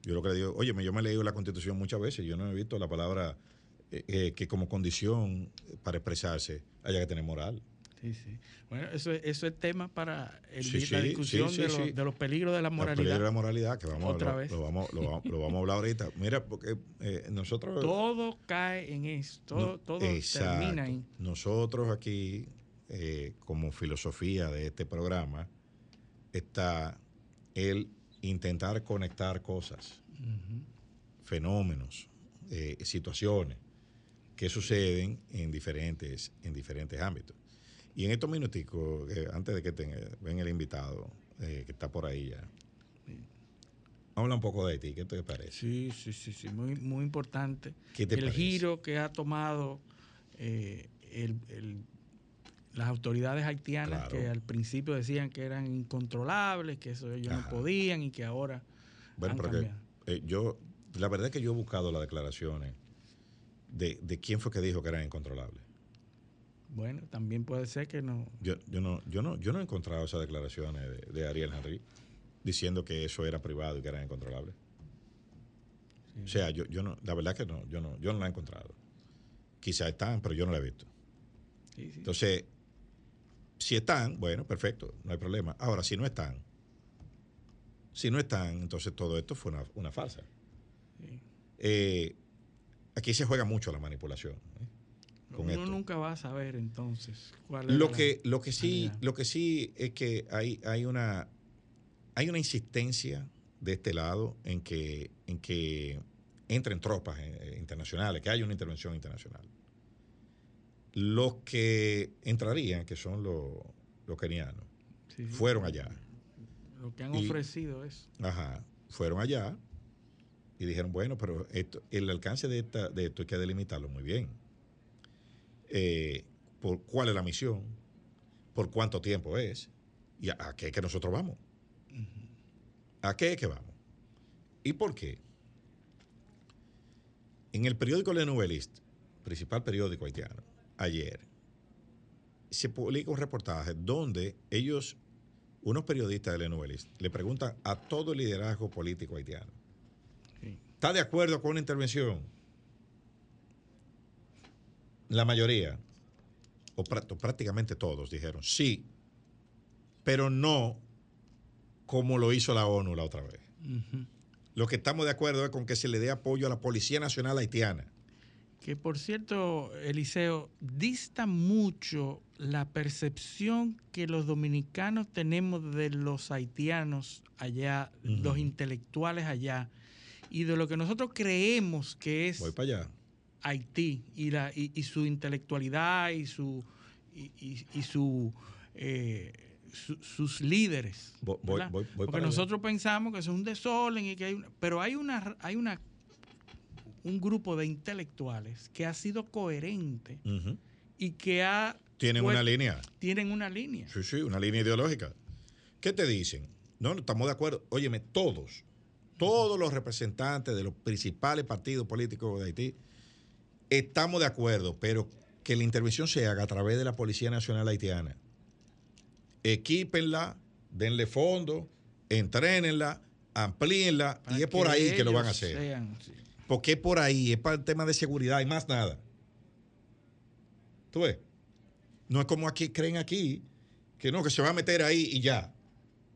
yo lo que le digo, oye, yo me he leído la Constitución muchas veces, yo no he visto la palabra eh, que como condición para expresarse haya que tener moral. Sí, sí. Bueno, eso, eso es tema para la discusión de, los peligros de la moralidad. Los peligros de la moralidad, que vamos, Otra lo, vez. Lo, vamos, lo, vamos, a hablar ahorita. Mira, porque eh, nosotros... Todo cae en eso, todo, todo termina ahí. Nosotros aquí, eh, como filosofía de este programa, está el intentar conectar cosas, fenómenos, eh, situaciones que suceden en diferentes, en diferentes ámbitos. Y en estos minuticos, eh, antes de que tenga, ven el invitado, eh, que está por ahí ya, habla un poco de Haití, ¿qué te parece? Sí, sí, sí, sí, muy, muy importante. el giro que ha tomado eh, las autoridades haitianas, que al principio decían que eran incontrolables, que eso ellos no podían y que ahora. Bueno, porque yo, la verdad es que yo he buscado las declaraciones de, de quién fue que dijo que eran incontrolables. Bueno, también puede ser que no. Yo, yo no, yo no, yo no he encontrado esas declaraciones de, Ariel Henry diciendo que eso era privado y que era incontrolable. O sea, yo, yo no, la verdad que no, yo no, yo no la he encontrado. Quizá están, pero yo no la he visto. Entonces, si están, bueno, perfecto, no hay problema. Ahora, si no están, si no están, entonces todo esto fue una, una farsa. Eh, aquí se juega mucho la manipulación. ¿eh? Uno nunca va a saber entonces cuál es lo que lo que sí lo que sí es que hay hay una hay una insistencia de este lado en que en que entren tropas eh, internacionales, que haya una intervención internacional. Los que entrarían, que son los, los kenianos, fueron allá. Lo que han ofrecido es. Ajá, fueron allá y dijeron, bueno, pero esto, el alcance de, esta, de esto hay que delimitarlo muy bien eh, por cuál es la misión, por cuánto tiempo es y a, qué es que nosotros vamos. ¿A qué es que vamos? ¿Y por qué? En el periódico Le Nouvelliste, principal periódico haitiano, ayer, se publica un reportaje donde ellos, unos periodistas de Le Nouvelliste, le preguntan a todo el liderazgo político haitiano, ¿está de acuerdo con una intervención? La mayoría, o prácticamente todos, dijeron sí, pero no como lo hizo la ONU la otra vez. Lo que estamos de acuerdo es con que se le dé apoyo a la Policía Nacional Haitiana. Que por cierto, Eliseo, dista mucho la percepción que los dominicanos tenemos de los haitianos allá, los intelectuales allá, y de lo que nosotros creemos que es Voy para allá. Haití y, la, y, su intelectualidad y su y, su, eh, sus líderes. Porque nosotros pensamos que es un desorden y que hay una, pero hay una hay una un grupo de intelectuales que ha sido coherente y que ha... Tienen pues, una línea. Tienen una línea. Sí, sí, una línea ideológica. ¿Qué te dicen? No, no estamos de acuerdo. Óyeme, todos, todos los representantes de los principales partidos políticos de Haití, estamos de acuerdo, pero que la intervención se haga a través de la Policía Nacional Haitiana. Equípenla, denle fondos, entrénenla, amplíenla, para y es por ahí que lo van a hacer. sean, sí. Porque es por ahí, es para el tema de seguridad y más nada. ¿Tú ves? No es como aquí creen aquí, que no, que se va a meter ahí y ya.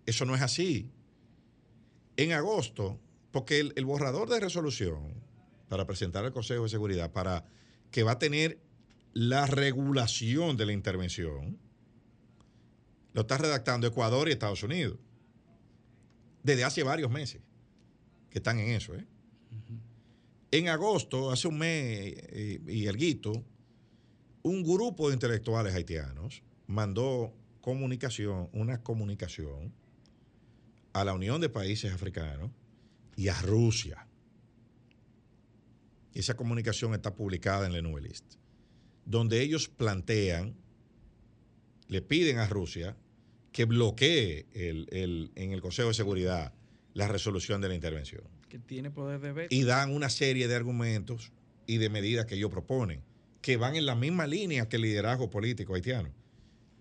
Eso no es así. En agosto, porque el, el borrador de resolución para presentar al Consejo de Seguridad, para que va a tener la regulación de la intervención, lo está redactando Ecuador y Estados Unidos. Desde hace varios meses que están en eso, ¿eh? En agosto, hace un mes eh, y alguito, un grupo de intelectuales haitianos mandó comunicación, una comunicación a la Unión de Países Africanos y a Rusia. Esa comunicación está publicada en la Nube List, donde ellos plantean, le piden a Rusia que bloquee el- el- en el Consejo de Seguridad la resolución de la intervención Que tiene poder de veto. y dan una serie de argumentos y de medidas que ellos proponen, que van en la misma línea que el liderazgo político haitiano.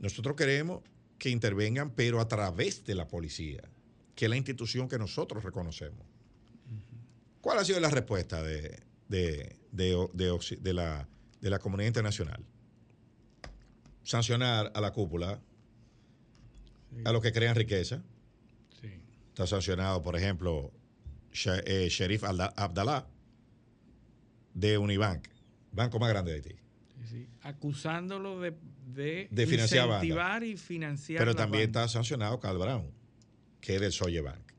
Nosotros queremos que intervengan, pero a través de la policía, que es la institución que nosotros reconocemos. ¿Cuál ha sido la respuesta de, de- de- de de la, de la comunidad internacional? Sancionar a la cúpula, Sí, a los que crean riqueza. sí. Está sancionado, por ejemplo, eh, Sheriff Alda- Abdallah de Unibank, banco más grande de Haití. Sí. Acusándolo de, de, De financiar incentivar y financiar. Pero también está sancionado Cal Brown, que es del Soye Bank,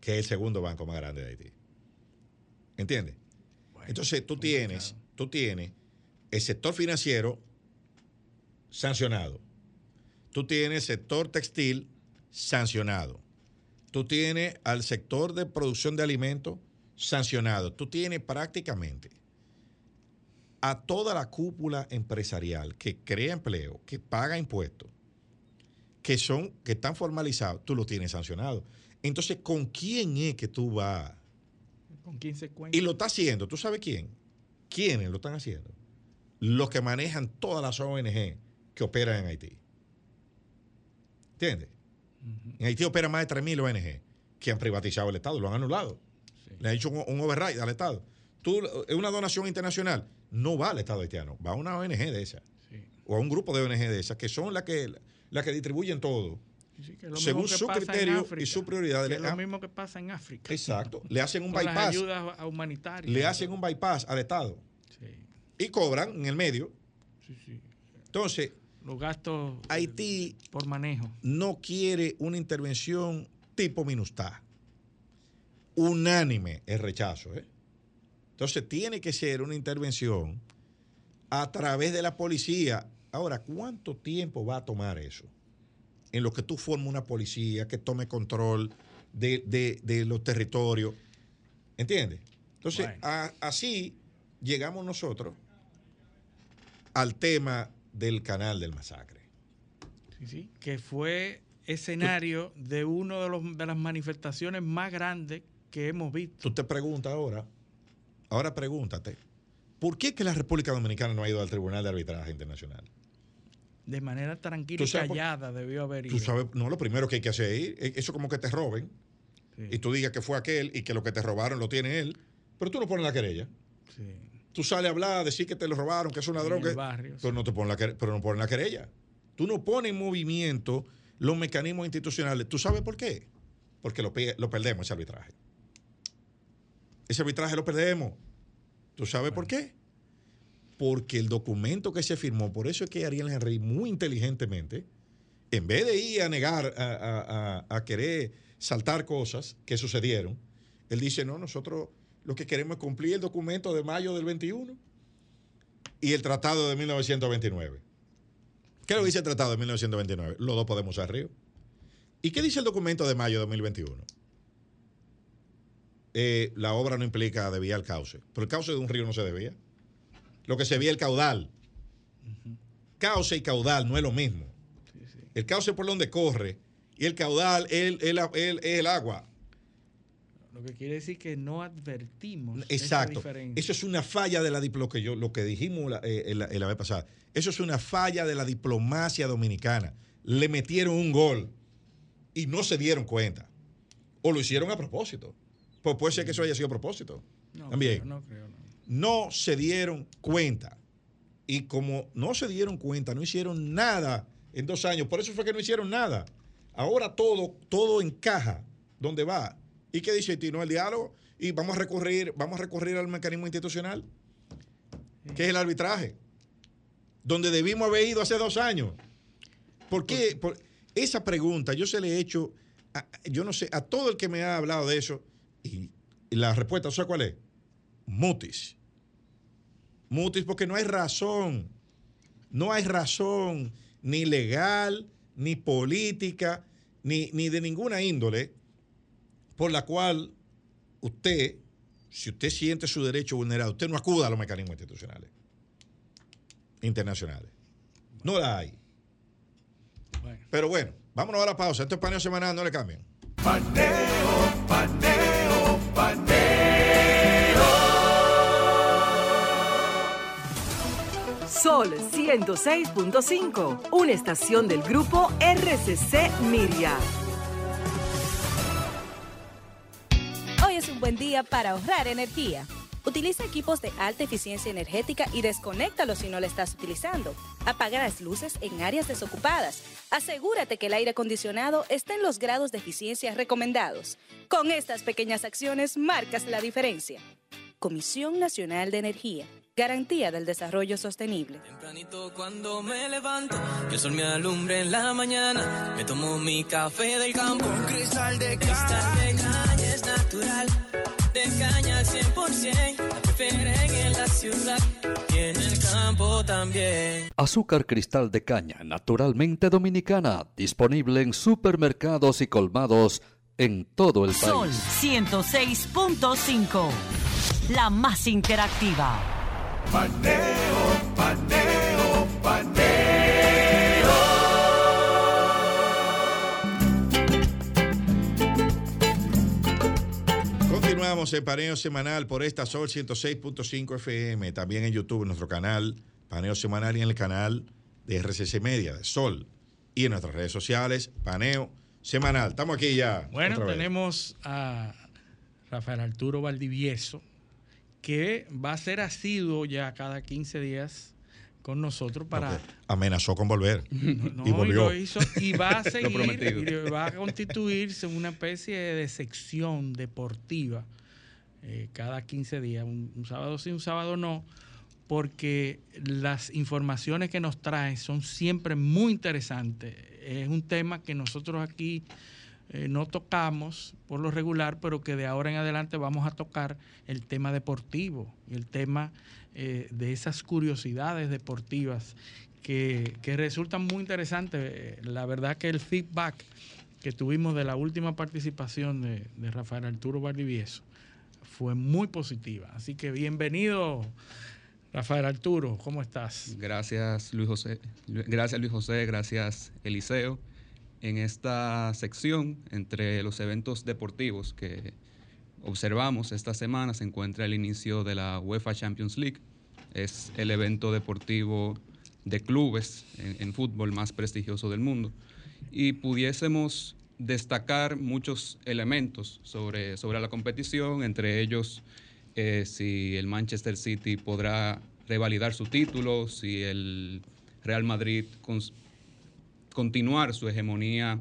que es el segundo banco más grande de Haití. ¿Entiendes? Entonces tú tienes, tú tienes el sector financiero sancionado. Tú tienes sector textil sancionado. Tú tienes al sector de producción de alimentos sancionado. Tú tienes prácticamente a toda la cúpula empresarial que crea empleo, que paga impuestos, que son, que están formalizados, tú lo tienes sancionado. Entonces, ¿con quién es que tú vas? Con 15 cuentas. Y lo está haciendo, ¿tú sabes quién? ¿Quiénes lo están haciendo? Los que manejan todas las ONG que operan en Haití. ¿Entiendes? En Haití operan más de 3.000 ONG que han privatizado el Estado, lo han anulado. Sí. Le han hecho un, un override al Estado. Tú, es una donación internacional, no va al Estado haitiano, va a una ONG de esas, Sí. o a un grupo de ONG de esas, que son las que, las que distribuyen todo. Sí, que Según que su criterio y su prioridad. que Es lo mismo que pasa en África. Exacto. Le hacen un Con las bypass. ayudas a- humanitarias. Le hacen un bypass al Estado Sí, y cobran en el medio. sí, sí. Entonces, Los gastos eh, Haití por manejo. no quiere una intervención tipo Minustah. Unánime el rechazo. ¿eh? Entonces tiene que ser una intervención a través de la policía. Ahora, ¿cuánto tiempo va a tomar eso? En lo que tú formas una policía que tome control de, de- de los territorios. ¿Entiendes? Entonces, Bueno. a- así llegamos nosotros al tema del canal del masacre. Sí, sí, que fue escenario de una de, los- de las manifestaciones más grandes que hemos visto. Tú te preguntas ahora, ahora pregúntate, ¿por qué que la República Dominicana no ha ido al Tribunal de Arbitraje Internacional? De manera tranquila ¿Tú y callada debió haber ido. Tú sabes, no, lo primero que hay que hacer es ir, es- eso como que te roben Sí, y tú digas que fue aquel y que lo que te robaron lo tiene él, pero tú no pones la querella. sí. Tú sales a hablar, a decir que te lo robaron, que es un ladrón, que- barrio, pero, no te ponen la, quere- pero no ponen la querella. Tú no pones en movimiento los mecanismos institucionales. ¿Tú sabes por qué? Porque lo, lo perdemos ese arbitraje. Ese arbitraje lo perdemos. ¿Tú sabes por qué? Porque el documento que se firmó, por eso es que Ariel Henry muy inteligentemente, en vez de ir a negar, a, querer saltar cosas que sucedieron, él dice, no, nosotros lo que queremos es cumplir el documento de mayo del 21 y el tratado de 1929. ¿Qué lo dice el tratado de 1929? Los dos podemos usar río. ¿Y qué dice el documento de mayo de 2021? eh, la obra no implica desviar el cauce. Pero el cauce de un río no se desvía. Lo que se es el caudal. Cauce y caudal no es lo mismo. El cauce es por donde corre y el caudal es el, el- el- el agua. Lo que quiere decir que no advertimos. Exacto. Eso es una falla de la lo que yo lo que dijimos la, eh, la- la vez pasada. Eso es una falla de la diplomacia dominicana. Le metieron un gol y no se dieron cuenta. O lo hicieron a propósito. Pues puede ser que eso haya sido a propósito. No También. creo, no creo, no. Se dieron cuenta. Y como no se dieron cuenta, no hicieron nada en dos años. Por eso fue que no hicieron nada. Ahora todo, todo encaja donde va. ¿Y qué dice Tino? El diálogo. Y vamos a recurrir, vamos a recurrir al mecanismo institucional, que es el arbitraje. Donde debimos haber ido hace dos años. ¿Por qué? Por- esa pregunta yo se le he hecho, a- yo no sé, a todo el que me ha hablado de eso, y, y la respuesta, ¿sabes cuál es? Mutis. Mutis, porque no hay razón. No hay razón ni legal, ni política, ni, ni de ninguna índole por la cual usted, si usted siente su derecho vulnerado, usted no acuda a los mecanismos institucionales internacionales. No la hay. Bueno. Pero bueno, vámonos a la pausa. Esto es paneo semanal, no le cambien. Paneo, paneo, paneo. Sol 106.5, una estación del grupo RCC Miria. Hoy es un buen día para ahorrar energía. Utiliza equipos de alta eficiencia energética y desconéctalos si no lo estás utilizando. Apaga las luces en áreas desocupadas. Asegúrate que el aire acondicionado esté en los grados de eficiencia recomendados. Con estas pequeñas acciones marcas la diferencia. Comisión Nacional de Energía. Garantía del Desarrollo Sostenible. Tempranito cuando me levanto, que el sol me alumbre en la mañana. Me tomo mi café del campo. Un cristal de cristal de caña es natural. De caña al 100%. La prefieren en la ciudad y en el campo también. Azúcar cristal de caña, naturalmente dominicana, disponible en supermercados y colmados en todo el Sol país. 106.5. La más interactiva. Paneo, paneo, paneo. Continuamos en Paneo Semanal por esta Sol 106.5 FM, también en YouTube, en nuestro canal Paneo Semanal y en el canal de RCC Media, de Sol, y en nuestras redes sociales, Paneo Semanal. Estamos aquí ya. Bueno, tenemos a Rafael Arturo Valdivieso, que va a ser asiduo ya cada 15 días con nosotros para... Amenazó con volver. No, y volvió. lo hizo, y va a seguir, y va a constituirse una especie de sección deportiva eh, cada 15 días, un, un sábado sí, un sábado no, porque las informaciones que nos trae son siempre muy interesantes. Es un tema que nosotros aquí eh, no tocamos por lo regular, pero que de ahora en adelante vamos a tocar el tema deportivo y el tema eh, de esas curiosidades deportivas que, que resultan muy interesantes. Eh, La verdad que el feedback que tuvimos de la última participación de, de Rafael Arturo Valdivieso fue muy positiva. Así que bienvenido, Rafael Arturo, ¿cómo estás? Gracias Luis José, gracias Luis José, gracias Eliseo. En esta sección, entre los eventos deportivos que observamos esta semana, se encuentra el inicio de la UEFA Champions League. Es el evento deportivo de clubes en, fútbol más prestigioso del mundo. Y pudiésemos destacar muchos elementos sobre, sobre la competición, entre ellos eh, si el Manchester City podrá revalidar su título, si el Real Madrid continuar su hegemonía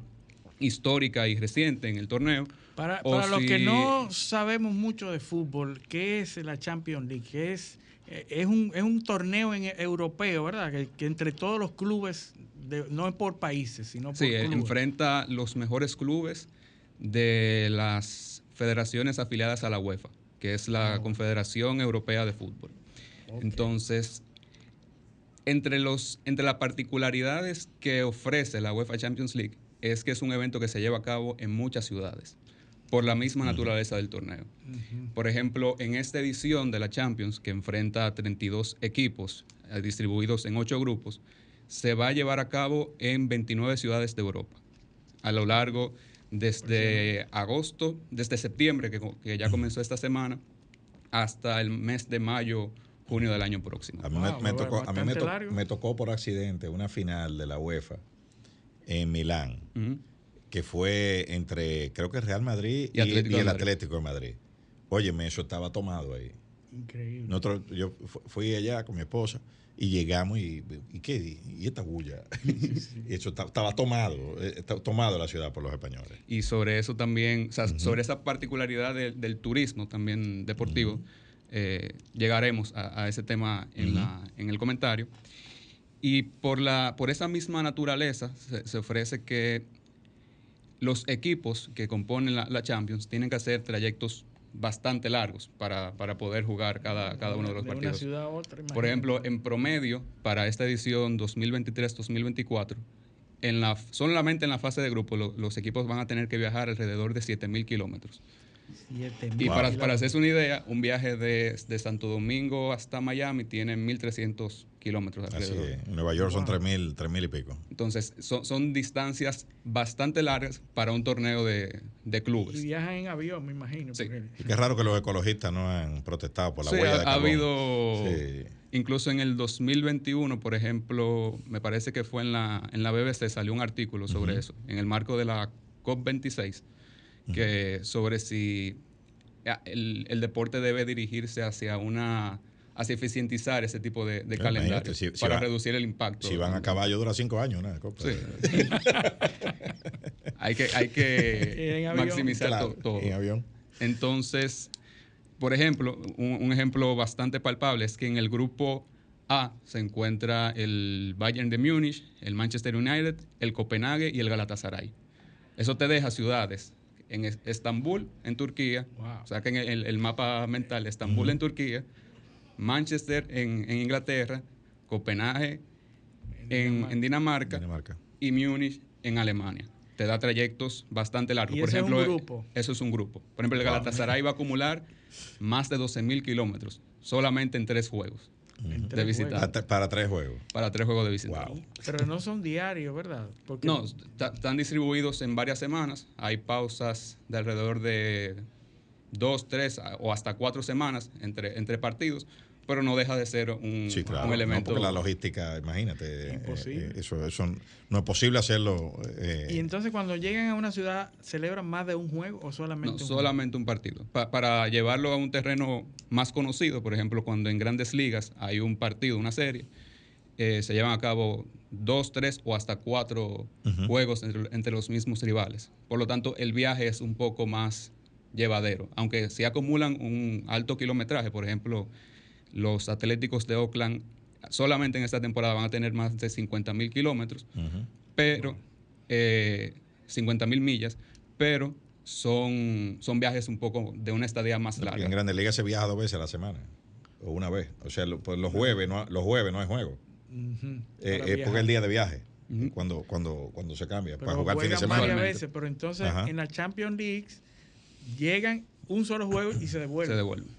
histórica y reciente en el torneo. Para, los que no sabemos mucho de fútbol, ¿qué es la Champions League? ¿Qué es, eh, es, un, es un torneo en- europeo, ¿verdad? Que, que entre todos los clubes, de- no es por países, sino por Sí, eh, clubes. enfrenta los mejores clubes de las federaciones afiliadas a la UEFA, que es la Oh. Confederación Europea de Fútbol. Entonces, entre, los, entre las particularidades que ofrece la UEFA Champions League es que es un evento que se lleva a cabo en muchas ciudades. por la misma naturaleza del torneo. Por ejemplo, en esta edición de la Champions, que enfrenta a 32 equipos eh, distribuidos en 8 grupos, se va a llevar a cabo en 29 ciudades de Europa. A lo largo desde agosto, desde septiembre, que, que ya comenzó esta semana, hasta el mes de mayo, junio del año próximo. A mí, me, me tocó, a mí me, to- me tocó por accidente una final de la UEFA en Milán, que fue entre, creo que Real Madrid Y y, Atlético y de el Madrid. Atlético de Madrid. Óyeme, eso estaba tomado ahí. Increíble. Nosotros, yo fu- fui allá con mi esposa y llegamos y, ¿y qué? ¿Y esta bulla? y eso ta- estaba tomado, eh, estaba tomado la ciudad por los españoles. Y sobre eso también, o sea, sobre esa particularidad de- del turismo también deportivo, eh, llegaremos a, a ese tema en, la- en el comentario. Y por, la, por esa misma naturaleza se, se ofrece que los equipos que componen la, la Champions tienen que hacer trayectos bastante largos para, para poder jugar cada, cada uno de los De una partidos. ciudad a otra, Por ejemplo, en promedio, para esta edición 2023-2024, en la, solamente en la fase de grupo, lo- los equipos van a tener que viajar alrededor de 7.000 kilómetros. Y para, para hacerse una idea, un viaje de, de Santo Domingo hasta Miami tiene 1.300 kilómetros Así es. En Nueva York son tres mil, tres mil y pico. Entonces, son, son distancias bastante largas para un torneo de, de Y clubes. viajan en avión, me imagino. porque- Y qué raro que los ecologistas no han protestado por la Sí, huella ha, de ha carbón. habido, Sí. incluso en el 2021, por ejemplo, me parece que fue en la, en la BBC, salió un artículo sobre eso, en el marco de la COP26, que sobre si ah, el, el deporte debe dirigirse hacia una hacia eficientizar ese tipo de, de Imagínate, calendario si- si para va- reducir el impacto. Si van a caballo dura cinco años, una copa. Sí. hay que, hay que maximizar Claro, to- todo. en avión. Entonces, por ejemplo, un, un ejemplo bastante palpable es que en el grupo A se encuentra el Bayern de Múnich, el Manchester United, el Copenhague y el Galatasaray. Eso te deja ciudades en Es- Estambul, en Turquía, saquen el, el mapa mental, Estambul en Turquía, Manchester en, en Inglaterra, Copenhague en, en Dinamarca, y Múnich en Alemania. Te da trayectos bastante largos. ¿Y Por ese es un ejemplo, grupo? eso es un grupo. Por ejemplo, el Wow. Galatasaray va a acumular más de 12 mil kilómetros solamente en tres juegos de tres visitante. Para, para tres juegos. Para tres juegos de visitante. Pero no son diarios, ¿verdad? Porque No, están distribuidos en varias semanas. Hay pausas de alrededor de dos, tres o hasta cuatro semanas entre, entre partidos, pero no deja de ser un, Sí, claro. un No, elemento. porque la logística, imagínate. Imposible. eh, eso, eso no es posible hacerlo. eh, Y entonces cuando llegan a una ciudad, ¿celebran más de un juego o solamente No, un solamente un partido. Pa- para llevarlo a un terreno más conocido, por ejemplo, cuando en grandes ligas hay un partido, una serie, eh, se llevan a cabo dos, tres o hasta cuatro juegos entre, entre los mismos rivales. Por lo tanto, el viaje es un poco más llevadero. Aunque si acumulan un alto kilometraje, por ejemplo, los Atléticos de Oakland solamente en esta temporada van a tener más de 50 mil kilómetros, pero 50 mil millas, pero son, son viajes un poco de una estadía más En larga. Grandes Ligas se viaja dos veces a la semana. O una vez. O sea, lo- pues los jueves no, los jueves no hay juego. Eh, es porque es el día de viaje. Cuando, cuando, cuando se cambia. Pero para jugar fin de juegan semana. varias veces, pero entonces Ajá. en la Champions League llegan un solo juego y se devuelven. Se devuelven.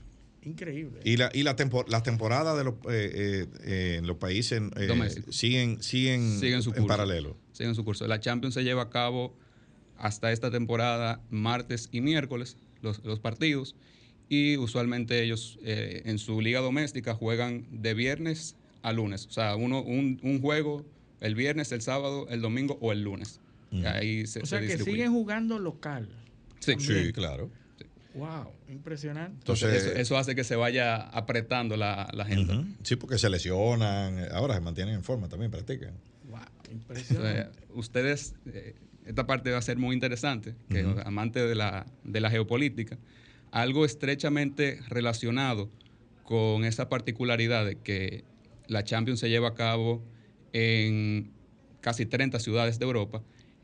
Increíble. Y, la, y la tempo- las temporadas de los, eh, eh, eh, en los países eh, Domésticos. siguen, siguen, Siguen su en curso. paralelo. Siguen su curso. La Champions se lleva a cabo hasta esta temporada martes y miércoles, los, los partidos, y usualmente ellos eh, en su liga doméstica juegan de viernes a lunes. O sea, uno, un, un juego el viernes, el sábado, el domingo o el lunes. Ahí se, o sea se que siguen jugando local. Sí. Sí, claro. Wow, impresionante. Entonces, eso, eso hace que se vaya apretando la, la agenda. Sí, porque se lesionan. Ahora se mantienen en forma también, practican. Wow, Entonces, impresionante. ustedes, eh, esta parte va a ser muy interesante, que amante de la, de la geopolítica, algo estrechamente relacionado con esa particularidad de que la Champions se lleva a cabo en casi 30 ciudades de Europa,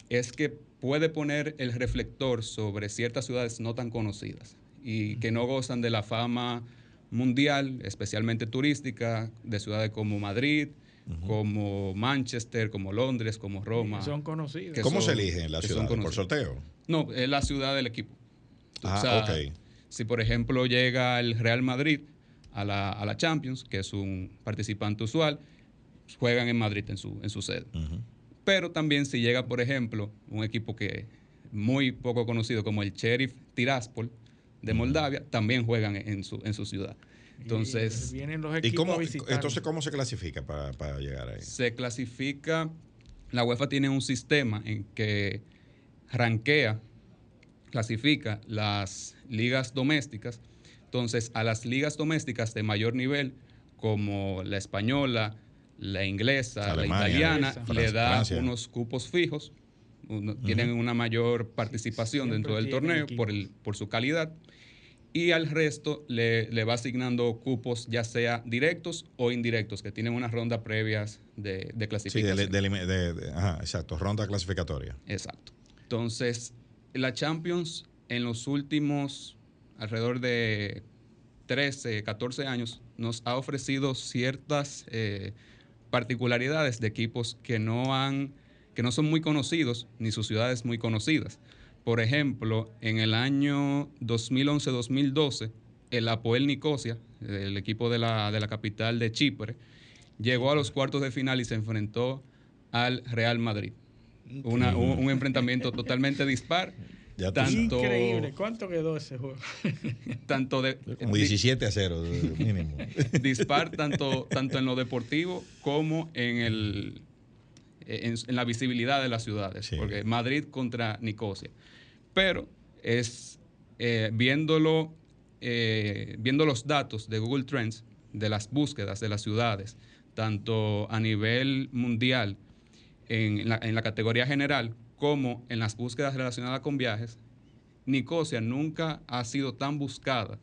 es que puede poner el reflector sobre ciertas ciudades no tan conocidas y que no gozan de la fama mundial, especialmente turística, de ciudades como Madrid, como Manchester, como Londres, como Roma. Son conocidos. que ¿Cómo son- se eligen las ciudades? ¿Por conocidas. sorteo? No, es la ciudad del equipo. Ah, o sea, Si, por ejemplo, llega el Real Madrid a la, a la, Champions, que es un participante usual, juegan en Madrid en su, en su sede. Pero también si llega, por ejemplo, un equipo que muy poco conocido como el Sheriff Tiraspol de Moldavia, también juegan en su, en su ciudad. Entonces, y, vienen los equipos cómo, entonces cómo se clasifica para, para, llegar ahí? Se clasifica, la UEFA tiene un sistema en que rankea, clasifica las ligas domésticas. Entonces, a las ligas domésticas de mayor nivel, como la española, la inglesa, la italiana, le da unos cupos fijos, tienen una mayor participación dentro del torneo por, el, por su calidad y al resto le, le, va asignando cupos ya sea directos o indirectos, que tienen unas rondas previas de, de clasificación. Sí, de, ajá, exacto, ronda clasificatoria. Exacto. Entonces, la Champions en los últimos alrededor de 13, 14 años nos ha ofrecido ciertas eh, particularidades de equipos que no han que no son muy conocidos ni sus ciudades muy conocidas. Por ejemplo, en el año 2011-2012, el Apoel Nicosia, el equipo de la, de la capital de Chipre, llegó a los cuartos de final y se enfrentó al Real Madrid. un, enfrentamiento totalmente dispar. Tanto, Increíble. ¿Cuánto quedó ese juego? tanto de, Como 17 a 0, mínimo. dispar tanto, tanto en lo deportivo como en, el, en, la visibilidad de las ciudades. Porque Madrid contra Nicosia pero es eh, viéndolo, eh, viendo los datos de Google Trends de las búsquedas de las ciudades, tanto a nivel mundial en la, en la categoría general como en las búsquedas relacionadas con viajes, Nicosia nunca ha sido tan buscada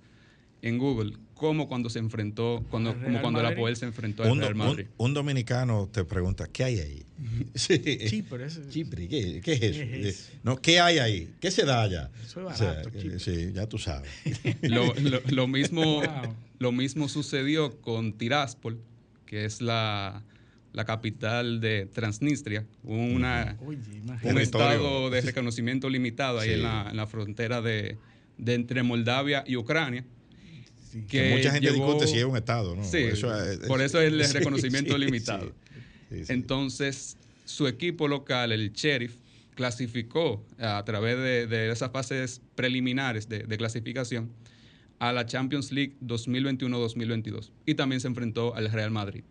en Google como cuando se enfrentó, cuando, como cuando la Poel se enfrentó al Real Madrid. Un, dominicano te pregunta, ¿qué hay ahí? Sí, eso, Chipre, ¿qué, ¿qué, es eso? No, ¿Qué hay ahí? ¿Qué se da allá? Eso es barato, sí, ya tú sabes. lo, lo, mismo, lo mismo sucedió con Tiraspol, que es la, la capital de Transnistria, una, un estado de reconocimiento limitado ahí en, la, en, la, frontera de, de entre Moldavia y Ucrania que, mucha gente discute si es un Estado, ¿no? Sí, por eso es, el reconocimiento limitado. Entonces, su equipo local, el Sheriff, clasificó a través de, esas fases preliminares de, clasificación a la Champions League 2021-2022 y también se enfrentó al Real Madrid.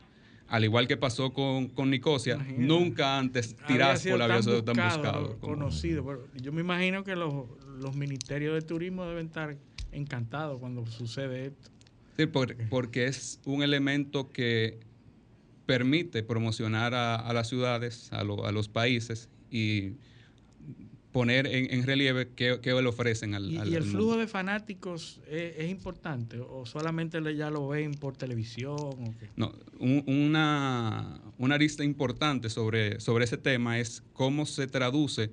Al igual que pasó con, con Nicosia, nunca antes Tiraspol había sido tan buscado. Conocido. Yo me imagino que los, los ministerios de turismo deben estar encantado cuando sucede esto. Sí, porque, es un elemento que permite promocionar a, las ciudades, a, los países y poner en, relieve qué, qué, le ofrecen al, ¿Y, ¿Y el flujo de fanáticos es, importante o solamente ya lo ven por televisión? No, una, una arista importante sobre, sobre ese tema es cómo se traduce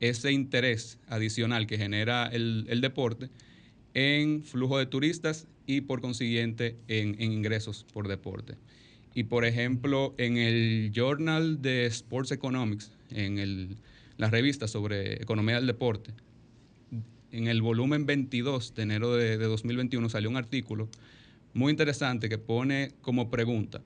ese interés adicional que genera el, el deporte en flujo de turistas y por consiguiente en, ingresos por deporte. Y por ejemplo, en el Journal de Sports Economics, en el, la revista sobre economía del deporte, en el volumen 22 de enero de, 2021 salió un artículo muy interesante que pone como pregunta,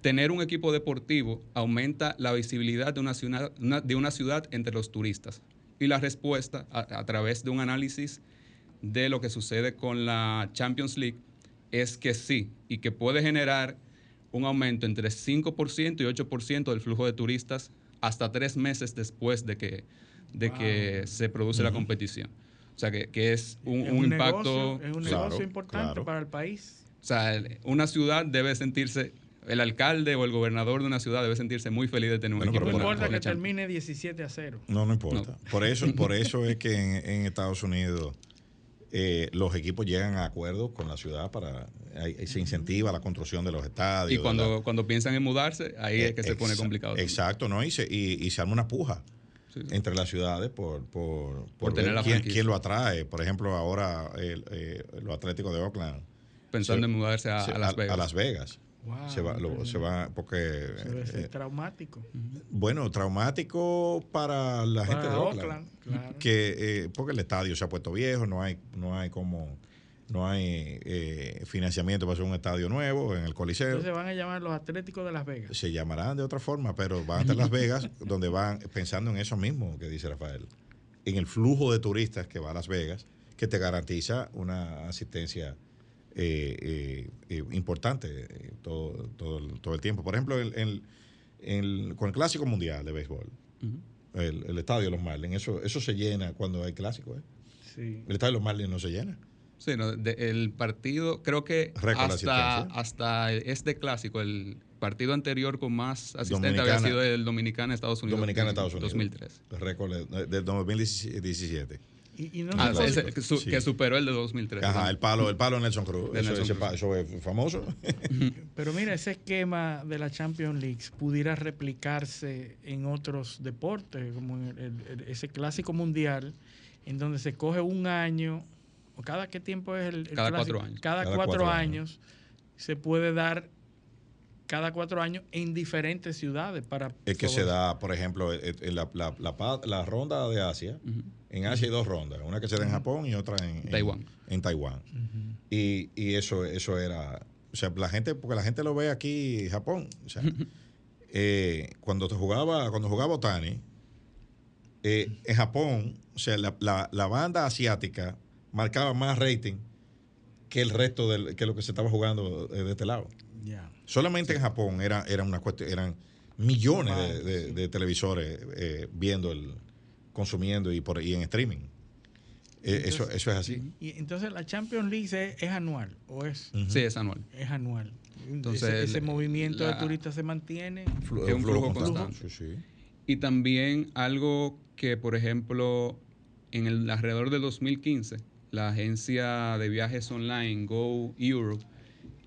¿tener un equipo deportivo aumenta la visibilidad de una ciudad, de una ciudad entre los turistas? Y la respuesta, a través de un análisis de lo que sucede con la Champions League es que sí, y que puede generar un aumento entre 5% y 8% del flujo de turistas hasta tres meses después de que, de que se produce la competición. O sea, que, es un, impacto... es un negocio importante para el país. O sea, una ciudad debe sentirse el alcalde o el gobernador de una ciudad debe sentirse muy feliz de tener un equipo. No importa que termine 17 a 0. No, no importa. Por, eso, por eso es que en Estados Unidos eh, los equipos llegan a acuerdos con la ciudad para se incentiva la construcción de los estadios. Y cuando, cuando piensan en mudarse, ahí es que se pone complicado. Exacto, ¿no? Y se, y, se arma una puja entre las ciudades por, por, por, tener la quién, lo atrae. Por ejemplo, ahora el, eh, los Atléticos de Oakland. Pensando en mudarse a, Las Vegas. A Las Vegas. Wow, se va, lo- se va porque debe ser eh, traumático. bueno, traumático para la Para gente de Oakland, Oakland, claro. que eh, porque el estadio se ha puesto viejo, no hay no hay como no hay eh, financiamiento para hacer un estadio nuevo en el Coliseo. Entonces van a llamar los Atléticos de Las Vegas. se llamarán de otra forma, pero van a estar Las Vegas, donde van pensando en eso mismo que dice Rafael, en el flujo de turistas que va a Las Vegas, que te garantiza una asistencia eh, eh, importante eh, todo, todo, el, todo el tiempo. Por ejemplo, el- el- el- con el Clásico Mundial de Béisbol, el, el estadio de los Marlins, eso, eso se llena cuando hay clásico. ¿eh? Sí. El estadio de los Marlins no se llena. Sí, no, de- el partido, creo que hasta, hasta este clásico, el partido anterior con más asistentes había sido el Dominicana Estados Unidos. Dominicana, en Estados Unidos. 2003. El récord de- del 2017. Y, y no Ah, se ese- puede- que, su- Sí. que superó el de 2003. Ajá, el palo, el palo de Nelson Cruz. De eso, Nelson ese Cruz. pa- eso es famoso. Pero mira, ese esquema de la Champions League pudiera replicarse en otros deportes, como en el- el- el- ese clásico mundial, en donde se coge un año, o cada qué tiempo es el, el Cada clásico? cuatro años. Cada, Cada cuatro, cuatro años. se puede dar cada cuatro años en diferentes ciudades para Es que se da, por ejemplo, en- en la, la- la ronda de Asia. En Asia hay dos rondas, una que se da en Japón y otra en, en- Taiwán. En Taiwán. y, y eso, eso era, o sea, la gente, porque la gente lo ve aquí en Japón. O sea, eh, cuando te jugaba, cuando jugaba Otani, eh, en Japón, o sea, la, la- la banda asiática marcaba más rating que el resto del, que lo que se estaba jugando eh, de este lado. Solamente en Japón era, era una cuestión, eran millones de, de- de televisores eh, viendo el, consumiendo y por y en streaming. Eh, eso, Entonces- eso es así. Y entonces la Champions League es, es anual, ¿o es? Sí, es anual. Es anual. Entonces, ese, ese el- movimiento la- de turistas se mantiene. Flu- Es un flujo constante. constante. Sí, sí. Y también algo que, por ejemplo, en el alrededor del 2015, la agencia de viajes online Go Europe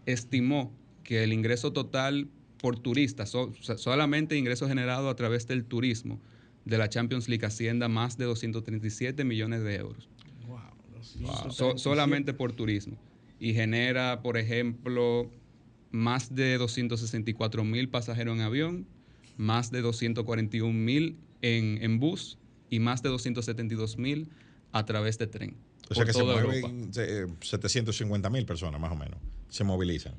estimó que el ingreso total por turista, so- o sea, solamente ingreso generado a través del turismo de la Champions League ascienda a más de 237 millones de euros. Wow, So- so- solamente por turismo. Y genera, por ejemplo, más de 264 mil pasajeros en avión, más de 241 mil en, en bus y más de 272 mil a través de tren. O sea por que se toda Europa. mueven eh, 750 mil personas más o menos. Se movilizan.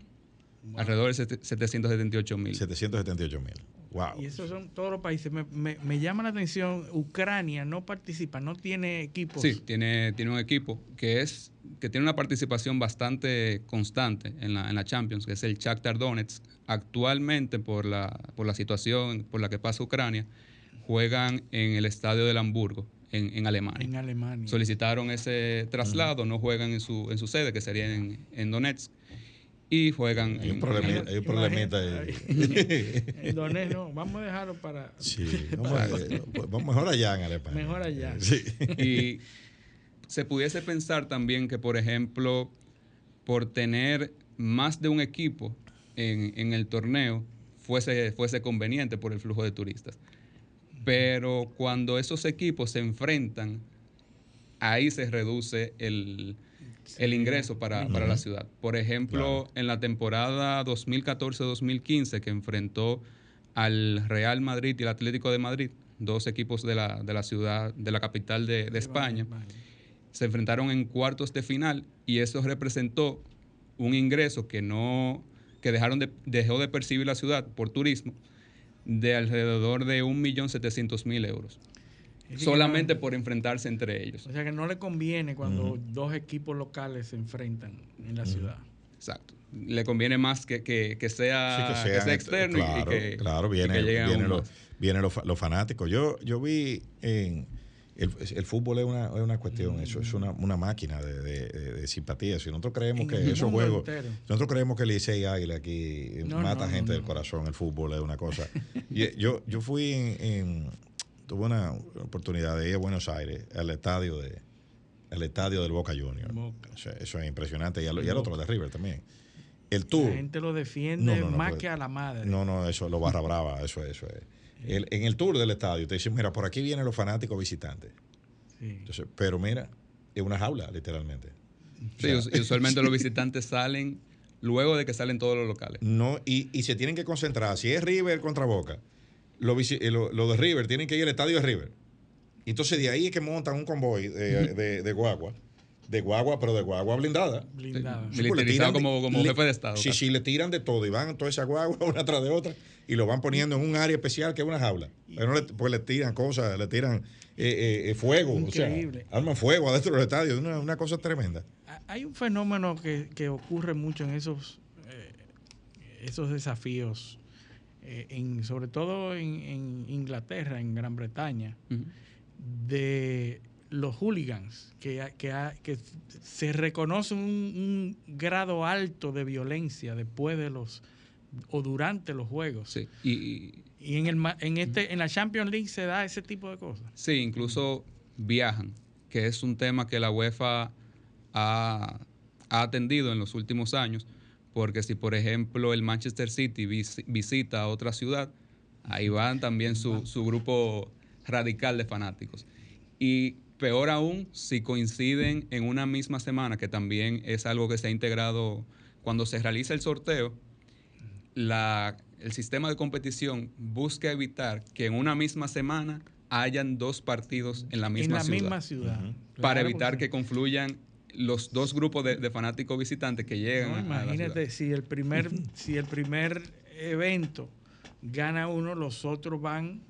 Alrededor de sete- 778 mil. 778 mil. Wow. Y esos son todos los países. Me, me- me llama la atención, Ucrania no participa, no tiene equipos. Sí, tiene, tiene un equipo que es que tiene una participación bastante constante en la, en la Champions, que es el Shakhtar Donetsk. Actualmente, por la, por la situación por la que pasa Ucrania, juegan en el estadio del Hamburgo, en, en Alemania. En Alemania. Solicitaron ese traslado, no juegan en su, en su sede, que sería en, en Donetsk, y juegan Hay un en- problemi- en- hay un problemita ahí. En Donetsk, no, vamos a dejarlo para. Sí, vamos, a- vamos mejor allá en Alemania. Mejor allá. Sí. Y se pudiese pensar también que, por ejemplo, por tener más de un equipo en, en el torneo, fuese, fuese conveniente por el flujo de turistas. Pero cuando esos equipos se enfrentan, ahí se reduce el, el ingreso para, para la ciudad. Por ejemplo, en la temporada 2014-2015 que enfrentó al Real Madrid y el Atlético de Madrid, dos equipos de la, de la ciudad, de la capital de, de España, se enfrentaron en cuartos de final y eso representó un ingreso que no que dejaron de, dejó de percibir la ciudad por turismo de alrededor de 1.700.000 euros. Solamente no- por enfrentarse entre ellos. O sea que no le conviene cuando dos equipos locales se enfrentan en la ciudad. Exacto. Le conviene más que, que- que sea, Sí, que que sea externo y- claro, y, que, claro, y viene, que lleguen vienen aún los, más. vienen los, fa- los fanáticos. Yo, yo vi en el, el fútbol es una, es una cuestión, eso es una, una máquina de, de- simpatía. Si nosotros creemos En que el esos juegos, entero. nosotros creemos que el Licey Águila aquí No, mata no, gente no, del corazón, el fútbol es una cosa. Y yo, yo fui en, en- tuve una oportunidad de ir a Buenos Aires al estadio de al estadio del Boca Juniors. O sea, eso es impresionante. Y al, y al otro de River también. El tour. La gente lo defiende No, no, no, más pues, que a la madre. No, no, eso lo barra brava, eso es, eso es. El- en el tour del estadio te dicen, mira, por aquí vienen los fanáticos visitantes. Sí. Entonces, pero mira, es una jaula, literalmente. Sí, y usualmente los visitantes salen luego de que salen todos los locales. No, y, y se tienen que concentrar. Si es River contra Boca, lo, eh, lo- lo de River tienen que ir al estadio de River. Entonces de ahí es que montan un convoy de, de- de guagua. De guagua, pero de guagua blindada. Blindada. Sí, le Militarizado tiran de- como- como le- jefe de Estado, Sí, sí, le tiran de todo y van toda esa guagua una tras de otra y lo van poniendo en un área especial que es una jaula. Pero no le, pues le tiran cosas, le tiran eh, eh, eh, fuego. Increíble. O sea, arman fuego adentro del estadio. Una, una cosa tremenda. Hay un fenómeno que, que ocurre mucho en esos, eh, esos desafíos, eh, en, sobre todo en, en Inglaterra, en Gran Bretaña, de los hooligans, que, se reconoce un, un grado alto de violencia después de los o durante los juegos. Y, Y en, el, en, este, en la Champions League se da ese tipo de cosas. Sí, incluso viajan, que es un tema que la UEFA ha, ha atendido en los últimos años, porque si por ejemplo el Manchester City vis- visita a otra ciudad, ahí van también su, su grupo radical de fanáticos. Y peor aún si coinciden en una misma semana, que también es algo que se ha integrado cuando se realiza el sorteo, la, el sistema de competición busca evitar que en una misma semana hayan dos partidos en la misma en la ciudad. misma ciudad. Para Claro, evitar que confluyan los dos grupos de, de fanáticos visitantes que llegan No, a- a la imagínate si el primer si el primer evento gana uno, los otros van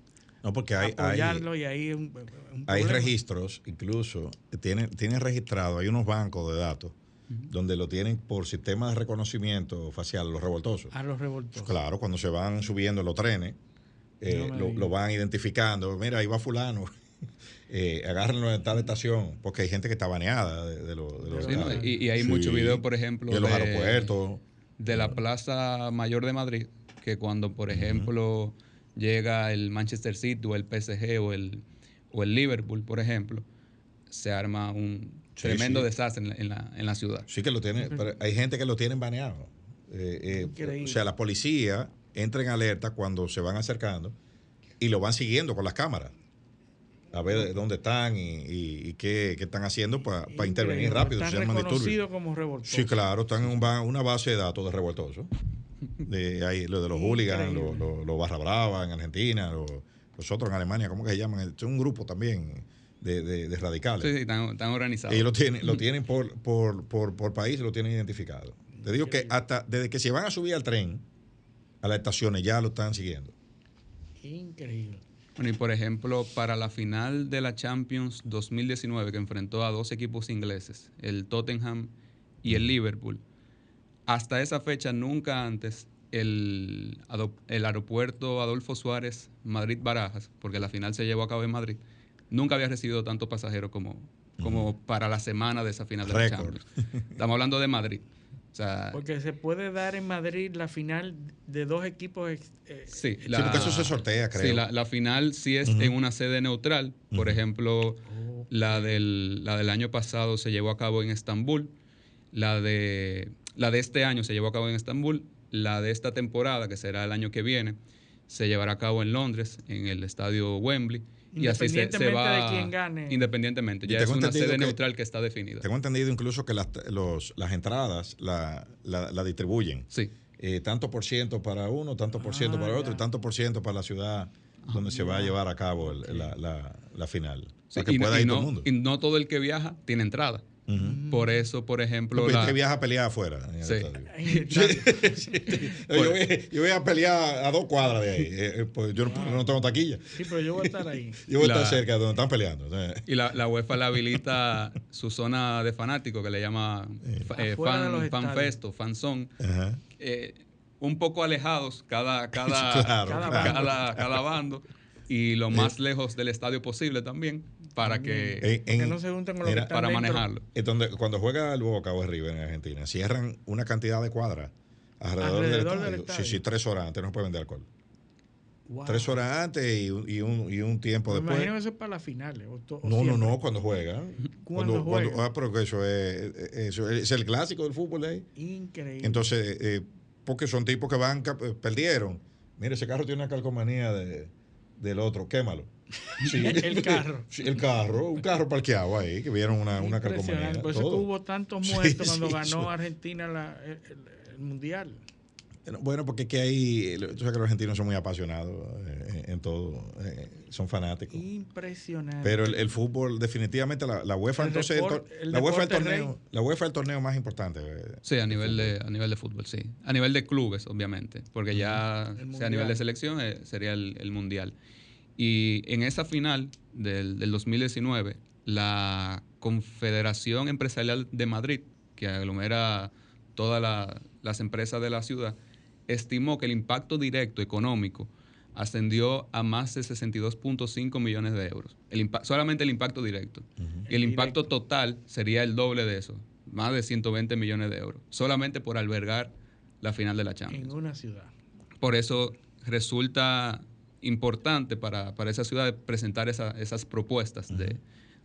No, porque a hay, hay, apoyarlo y ahí un, un hay registros, incluso, tienen, tienen registrado, hay unos bancos de datos donde lo tienen por sistema de reconocimiento facial, los revoltosos. a los revoltosos. Claro, cuando se van subiendo los trenes, eh, No lo, lo van identificando. Mira, ahí va fulano. Eh, agárrenlo en tal estación, porque hay gente que está baneada de, de los... de los- Sí, ¿no? y, y hay Sí. muchos videos, por ejemplo, en los de- aeropuertos. de la Plaza Mayor de Madrid, que cuando, por ejemplo, llega el Manchester City o el PSG o el, o el Liverpool, por ejemplo, se arma un Sí, tremendo sí. desastre en la, en la- en la ciudad. Sí que lo tiene, pero hay gente que lo tienen baneado. Eh, eh, o sea, la policía entra en alerta cuando se van acercando y lo van siguiendo con las cámaras. A ver dónde están y, y- y qué, qué están haciendo para intervenir rápido. Están reconocidos como revoltosos. Sí, claro, están en un ba- una base de datos de revoltosos. De, ahí, lo de los hooligans, los lo, lo barra brava en Argentina, los, los otros en Alemania, ¿cómo que se llaman? Es un grupo también de, de- de radicales. Sí, sí, están, están organizados. Ellos lo tienen, lo tienen por, por, por, por país, lo tienen identificado. Te digo que hasta desde que se van a subir al tren, a las estaciones, ya lo están siguiendo. Increíble. Bueno, y por ejemplo, para la final de la Champions 2019, que enfrentó a dos equipos ingleses, el Tottenham y el Liverpool, hasta esa fecha nunca antes el, aeropuerto Adolfo Suárez Madrid-Barajas, porque la final se llevó a cabo en Madrid, nunca había recibido tantos pasajeros como, como para la semana de esa final de la. Champions. Estamos hablando de Madrid. O sea, Porque se puede dar en Madrid la final de dos equipos. eh, Sí, porque eso se sortea, creo. Sí, la, la final sí es en una sede neutral. Por ejemplo, la, del, la del año pasado se llevó a cabo en Estambul. La de, la de este año se llevó a cabo en Estambul. La de esta temporada, que será el año que viene, se llevará a cabo en Londres, en el estadio Wembley. Y así se, se Independientemente va. de quién gane. Independientemente. Y Ya es una entendido sede que- neutral que está definida. Tengo entendido incluso que las, los- las entradas la, la- la distribuyen. Sí. Eh, tanto por ciento para uno, tanto por ciento Ah, para ya. otro y tanto por ciento para la ciudad donde se va a llevar a cabo el- la, la- la final. Sí, para que y, pueda y ir todo el mundo. y no todo el que viaja tiene entrada. Por eso, por ejemplo. Hay la- que viaja a pelear afuera. Sí. yo, voy, yo voy a pelear a dos cuadras de ahí. Eh, eh, pues yo no, no tengo taquilla. Sí, pero yo voy a estar ahí. Yo voy a La- estar cerca de donde están peleando. Y la, la UEFA le habilita su zona de fanáticos que le llama eh, fan, los fan estadios. fest o fan zone, ajá. eh, un poco alejados cada, cada, Claro, Cada claro. cada, cada bando y lo más lejos del estadio posible también para que En- en- que no se junten con los que están para dentro. manejarlo. Es donde, cuando juega el Boca o el River en Argentina, cierran una cantidad de cuadras alrededor, del, Alrededor estadio. del estadio. Sí, sí, tres horas antes no se puede vender alcohol. Wow. Tres horas antes y, un- y un, y un tiempo Me después. imagino eso es para las finales. o to- o No, no, siempre. no, cuando juega. Cuando Cuando, juega. ah, pero que eso es, eso es el clásico del fútbol ahí. Increíble. Entonces, eh, porque son tipos que van, eh, perdieron. Mire, ese carro tiene una calcomanía de, del otro, quémalo. Sí. El carro. Sí, el carro, un carro parqueado ahí, que vieron una, una calcomanía. Por eso que todo. hubo tantos Sí, muertos cuando sí, ganó eso. Argentina la, el, el mundial. Bueno, porque es que ahí, tú sabes que los argentinos son muy apasionados eh, en todo, eh, son fanáticos. Impresionante. Pero el, el fútbol, definitivamente, la, la UEFA, El entonces, el depor- tor- el la UEFA es el torneo, rey. la UEFA es el torneo más importante. eh, Sí, a nivel, de, a nivel de fútbol, sí. A nivel de clubes, obviamente, porque ya o sea, a nivel de selección eh, sería el, el mundial. Y en esa final del, del 2019, la Confederación Empresarial de Madrid, que aglomera todas la- las empresas de la ciudad, estimó que el impacto directo económico ascendió a más de 62.5 millones de euros. El solamente el impacto directo. Y el impacto total sería el doble de eso, más de 120 millones de euros, solamente por albergar la final de la Champions. En una ciudad. Por eso resulta importante para, para esa ciudad presentar esa- esas propuestas de,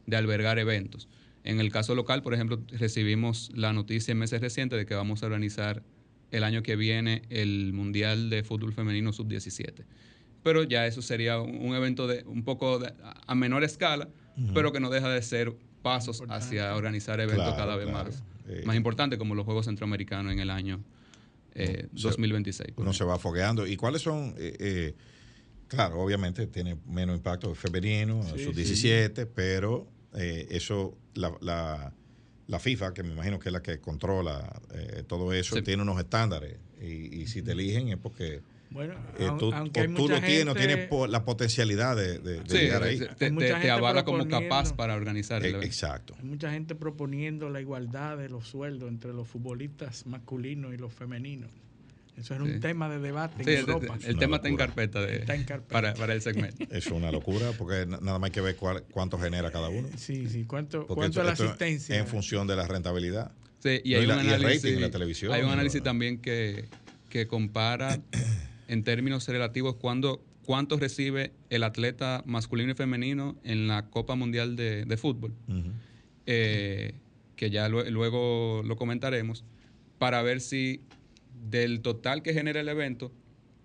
de albergar eventos. En el caso local, por ejemplo, recibimos la noticia en meses recientes de que vamos a organizar el año que viene el Mundial de Fútbol Femenino Sub-17. Pero ya eso sería un, un evento de un poco de- a- menor escala, pero que no deja de ser pasos hacia organizar eventos Claro, cada vez claro. más, Eh, más importantes como los Juegos Centroamericanos en el año eh, So- 2026. por Uno se va fogueando. ¿Y cuáles son? eh, eh, claro, obviamente tiene menos impacto femenino, Sí, sus sí. 17, pero eh, eso, la, la, la FIFA, que me imagino que es la que controla eh, todo eso, Sí. tiene unos estándares. Y, y si te eligen es porque Bueno, eh, tú, aunque o hay tú mucha lo tienes, o gente- tienes po- la potencialidad de, de- de Sí, llegar ahí. te, Hay te- mucha te gente avala como capaz para organizar el Eh, evento. exacto. Hay mucha gente proponiendo la igualdad de los sueldos entre los futbolistas masculinos y los femeninos. Eso era Sí. un tema de debate Sí, en el, Europa. el tema está en carpeta, de- Está en carpeta. Para, para el segmento. Es una locura porque na- nada más hay que ver cuál- cuánto genera cada uno. Sí, sí. ¿Cuánto, Porque cuánto esto- la asistencia? En función de la rentabilidad. Sí, y No, hay un la- análisis, rating en la televisión, Hay un ¿no? análisis también que, que compara en términos relativos cuándo, cuánto recibe el atleta masculino y femenino en la Copa Mundial de, de Fútbol, eh, que ya lue- luego lo comentaremos, para ver si del total que genera el evento,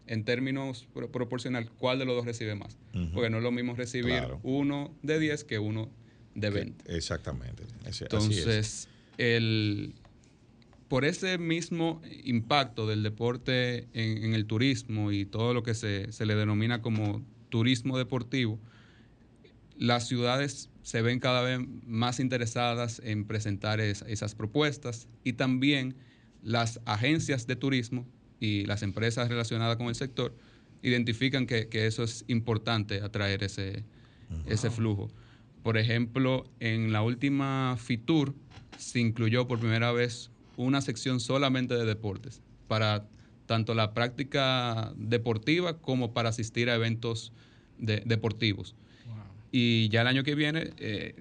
en términos pro- proporcional, cuál de los dos recibe más. Porque no es lo mismo recibir Claro. uno de 10 que uno de 20. Exactamente. Así es. Entonces, el, por ese mismo impacto del deporte en, en el turismo y todo lo que se, se le denomina como turismo deportivo, las ciudades se ven cada vez más interesadas en presentar es- esas propuestas y también las agencias de turismo y las empresas relacionadas con el sector identifican que, que eso es importante atraer ese, ese flujo. Por ejemplo, en la última FITUR se incluyó por primera vez una sección solamente de deportes para tanto la práctica deportiva como para asistir a eventos de- deportivos. Y ya el año que viene, eh,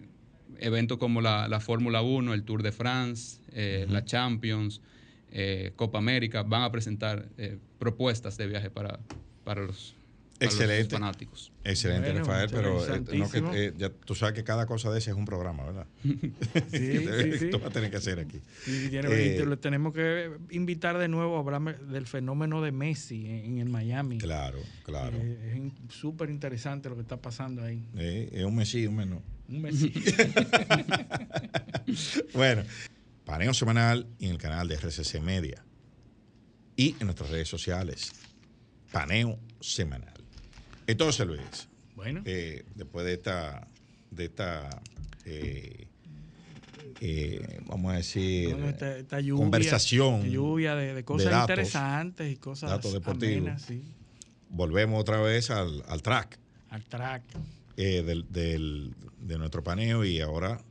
eventos como la, la Fórmula 1, el Tour de France, eh, la Champions, eh, Copa América, van a presentar eh, propuestas de viaje para, para los, Excelente. fanáticos. Excelente, Bueno, Rafael, pero eh, no que, eh, ya, tú sabes que cada cosa de esa es un programa, ¿verdad? Sí, sí, sí. Tú vas a tener que hacer aquí. Tiene- Eh, te lo tenemos que invitar de nuevo a hablar del fenómeno de Messi en, en el Miami. Claro, claro. Eh, es súper interesante lo que está pasando ahí. Eh, es un mesí, un menos. Un Messi. bueno, paneo semanal en el canal de RCC Media y en nuestras redes sociales. Paneo semanal. Entonces, Luis, Bueno. eh, después de esta, de esta eh, eh, vamos a decir, Bueno, esta- esta lluvia- conversación, lluvia de, de cosas datos, interesantes y cosas datos deportivos. amenas, sí. volvemos otra vez al, al track Al track. eh, del, del- de nuestro paneo y ahora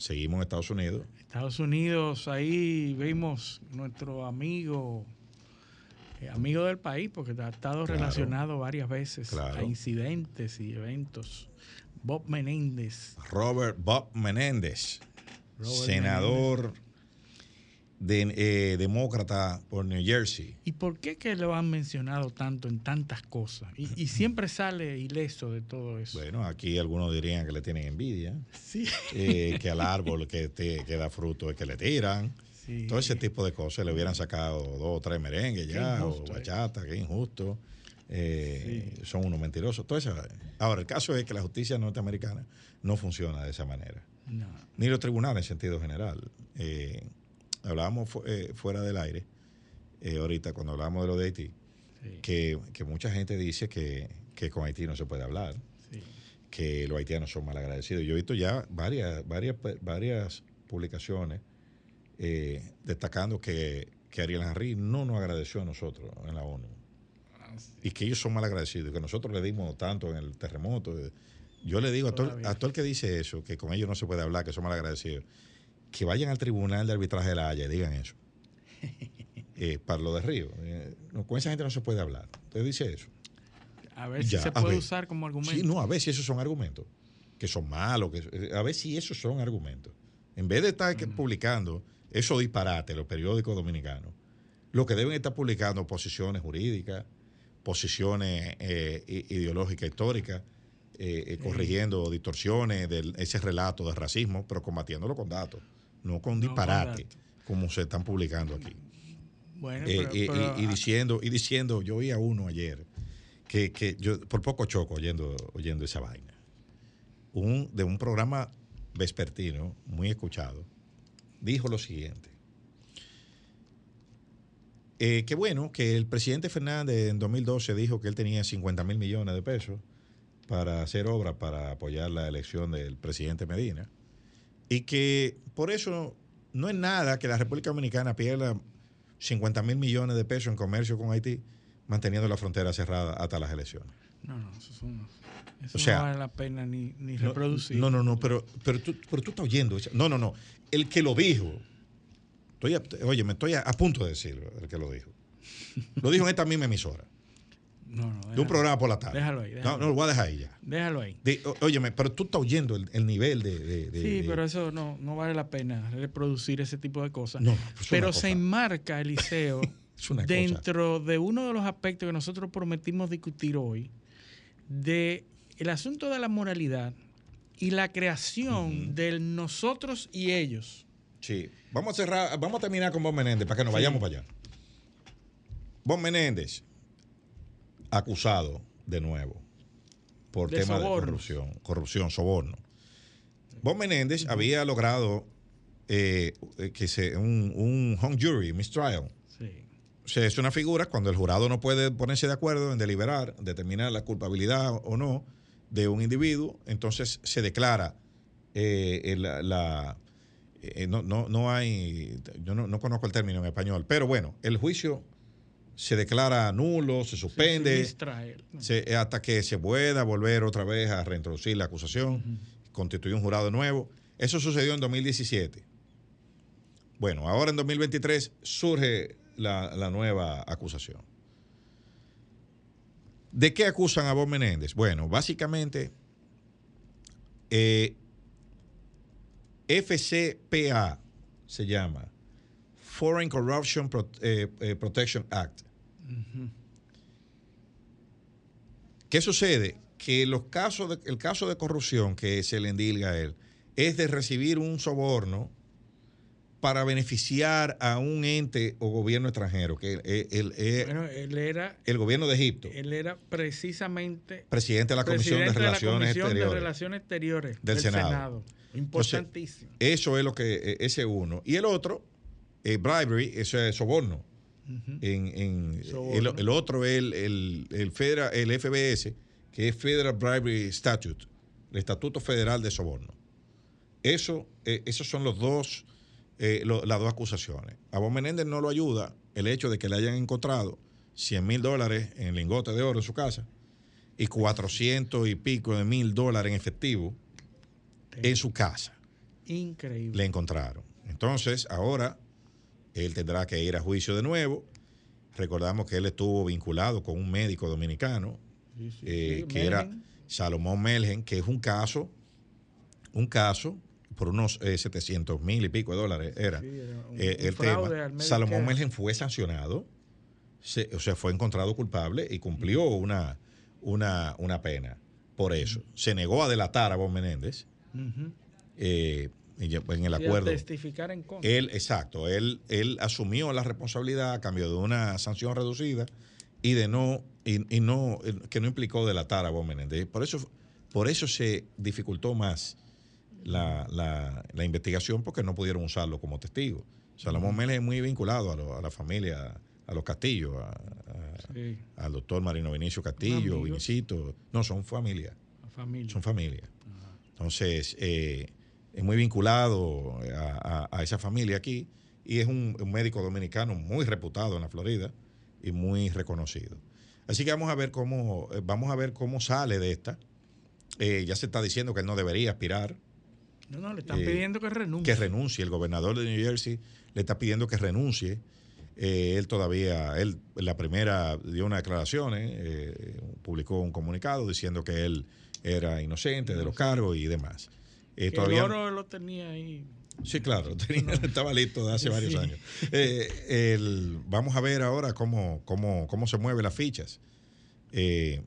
seguimos en Estados Unidos. Estados Unidos, ahí vimos nuestro amigo, eh, amigo del país, porque ha estado Claro. relacionado varias veces Claro. a incidentes y eventos. Bob Menéndez. Robert Bob Menéndez, Robert senador de, eh, demócrata por New Jersey. ¿Y por qué que lo han mencionado tanto en tantas cosas? Y, y siempre sale ileso de todo eso. Bueno, aquí algunos dirían que le tienen envidia, Sí. eh, que al árbol que, te- que da fruto es que le tiran. Sí. Todo ese tipo de cosas. Le hubieran sacado dos o tres merengues Qué ya, o injusto, eh. bachata, qué injusto. Eh, Son unos mentirosos. Todo eso. Ahora, el caso es que la justicia norteamericana no funciona de esa manera. No. Ni los tribunales en sentido general. Eh, hablábamos eh, fuera del aire eh, ahorita cuando hablamos de lo de Haití, que, que mucha gente dice que, que con Haití no se puede hablar, que los haitianos son mal agradecidos. Yo he visto ya varias, varias, varias publicaciones eh, destacando que, que Ariel Henry no nos agradeció a nosotros en la ONU. Y que ellos son mal agradecidos, que nosotros le dimos tanto en el terremoto. Yo le digo a todo, a todo el que dice eso, que con ellos no se puede hablar, que son mal agradecidos, que vayan al tribunal de arbitraje de la Haya y digan eso. Eh, para lo de Río. Eh, no, con esa gente no se puede hablar. Usted dice eso. A ver si se puede usar como argumento. Sí, no, a ver si esos son argumentos. Que son malos. Que, eh, a ver si esos son argumentos. En vez de estar publicando esos disparates, los periódicos dominicanos, lo que deben estar publicando posiciones jurídicas, posiciones eh, ideológicas, históricas, eh, eh, corrigiendo distorsiones de ese relato de racismo, pero combatiéndolo con datos, no con No disparate, como se están publicando aquí. Bueno, Eh, pero- y- y- y, diciendo, y diciendo, yo oí a uno ayer que, que yo por poco choco oyendo, oyendo esa vaina. Un, de un programa vespertino, muy escuchado, dijo lo siguiente. Eh, que bueno, que el presidente Fernández en 2012 dijo que él tenía 50 mil millones de pesos para hacer obras para apoyar la elección del presidente Medina. Y que por eso no es nada que la República Dominicana pierda 50 mil millones de pesos en comercio con Haití, manteniendo la frontera cerrada hasta las elecciones. No, no, eso, son- eso O sea, no vale la pena ni, ni reproducir. No, no, no, pero, pero, tú, pero tú estás oyendo. No, no, no. El que lo dijo, estoy oye, me estoy a, a punto de decirlo, el que lo dijo. Lo dijo en esta misma emisora, No, no, de un programa por la tarde. Déjalo ahí, déjalo no, no, lo voy a dejar ahí ya. Déjalo ahí. De- óyeme, pero tú estás oyendo el, el nivel de... de- de- Sí, pero eso no, no vale la pena reproducir ese tipo de cosas. No, es una pero cosa. se enmarca, Eliseo, cosa. dentro de uno de los aspectos que nosotros prometimos discutir hoy, de el asunto de la moralidad y la creación del nosotros y ellos. Sí. Vamos a cerrar, vamos a terminar con Bob Menéndez para que nos Sí. vayamos para allá. Bob Menéndez, acusado de nuevo por De tema de corrupción, corrupción, soborno. Bob Menéndez había logrado eh, que se, un, un hung jury, mistrial. Sí. O sea, es una figura cuando el jurado no puede ponerse de acuerdo en deliberar, determinar la culpabilidad o no de un individuo, entonces se declara eh, la- eh, no, no, no hay, yo no, no conozco el término en español, pero bueno, el juicio se declara nulo, se suspende, mistrial. se- hasta que se pueda volver otra vez a reintroducir la acusación, constituir un jurado nuevo. Eso sucedió en 2017. Bueno, ahora en 2023 surge la, la nueva acusación. ¿De qué acusan a Bob Menéndez? Bueno, básicamente, eh, FCPA se llama Foreign Corruption eh, ¿Qué sucede? Que los casos de- el caso de corrupción que se le endilga a él es de recibir un soborno para beneficiar a un ente o gobierno extranjero, que el- Bueno, él era, el gobierno de Egipto, él era precisamente presidente de la Comisión de Relaciones Comisión de Exteriores. Relaciones Exteriores Del Senado. Importantísimo. Eso es lo que, eh, ese uno. Y el otro, eh, bribery, eso es soborno. En. El, el otro es el, el, el, federa- el FBS, que es Federal Bribery Statute, el Estatuto Federal de Soborno. Eso, eh, esos son los dos, eh, lo- las dos acusaciones. A Bob Menéndez no lo ayuda el hecho de que le hayan encontrado 100 mil dólares en lingote de oro en su casa y 400 y pico de mil dólares en efectivo en su casa Increíble. le encontraron. Entonces, ahora él tendrá que ir a juicio de nuevo. Recordamos que él estuvo vinculado con un médico dominicano, eh, sí, que era. Salomón Melgen, que es un caso, un caso por unos eh, 700 mil y pico de dólares era, Sí, era un- eh, un el tema. Salomón Melgen fue sancionado, se- o sea, fue encontrado culpable y cumplió una, una, una pena por eso. Se negó a delatar a Bob Menéndez eh, en el a acuerdo. testificar en contra. Él, exacto, él, él asumió la responsabilidad a cambio de una sanción reducida y de no, y, y no, que no implicó delatar a Bob Menéndez. Por eso, por eso se dificultó más la, la- la investigación porque no pudieron usarlo como testigo. Salomón Menéndez es muy vinculado a, lo- a la familia, a los Castillos, a- a- al doctor Marino Vinicio Castillo. Vinicito. No, son familia. Familia. Son familia. Entonces, eh, es muy vinculado a, a- a esa familia aquí y es un, un médico dominicano muy reputado en la Florida y muy reconocido. Así que vamos a ver cómo, eh, vamos a ver cómo sale de esta. Eh, ya se está diciendo que él no debería aspirar, No, no, le están Eh, pidiendo que renuncie. que renuncie. El gobernador de New Jersey le está pidiendo que renuncie. Eh, él todavía, él la primera dio una declaración, eh, publicó un comunicado diciendo que él era inocente de los cargos y demás. Eh, todavía, el oro lo tenía ahí. Sí, claro, tenía- estaba listo de hace varios Sí. años. Eh, el- vamos a ver ahora cómo, cómo, cómo se mueven las fichas. Eh,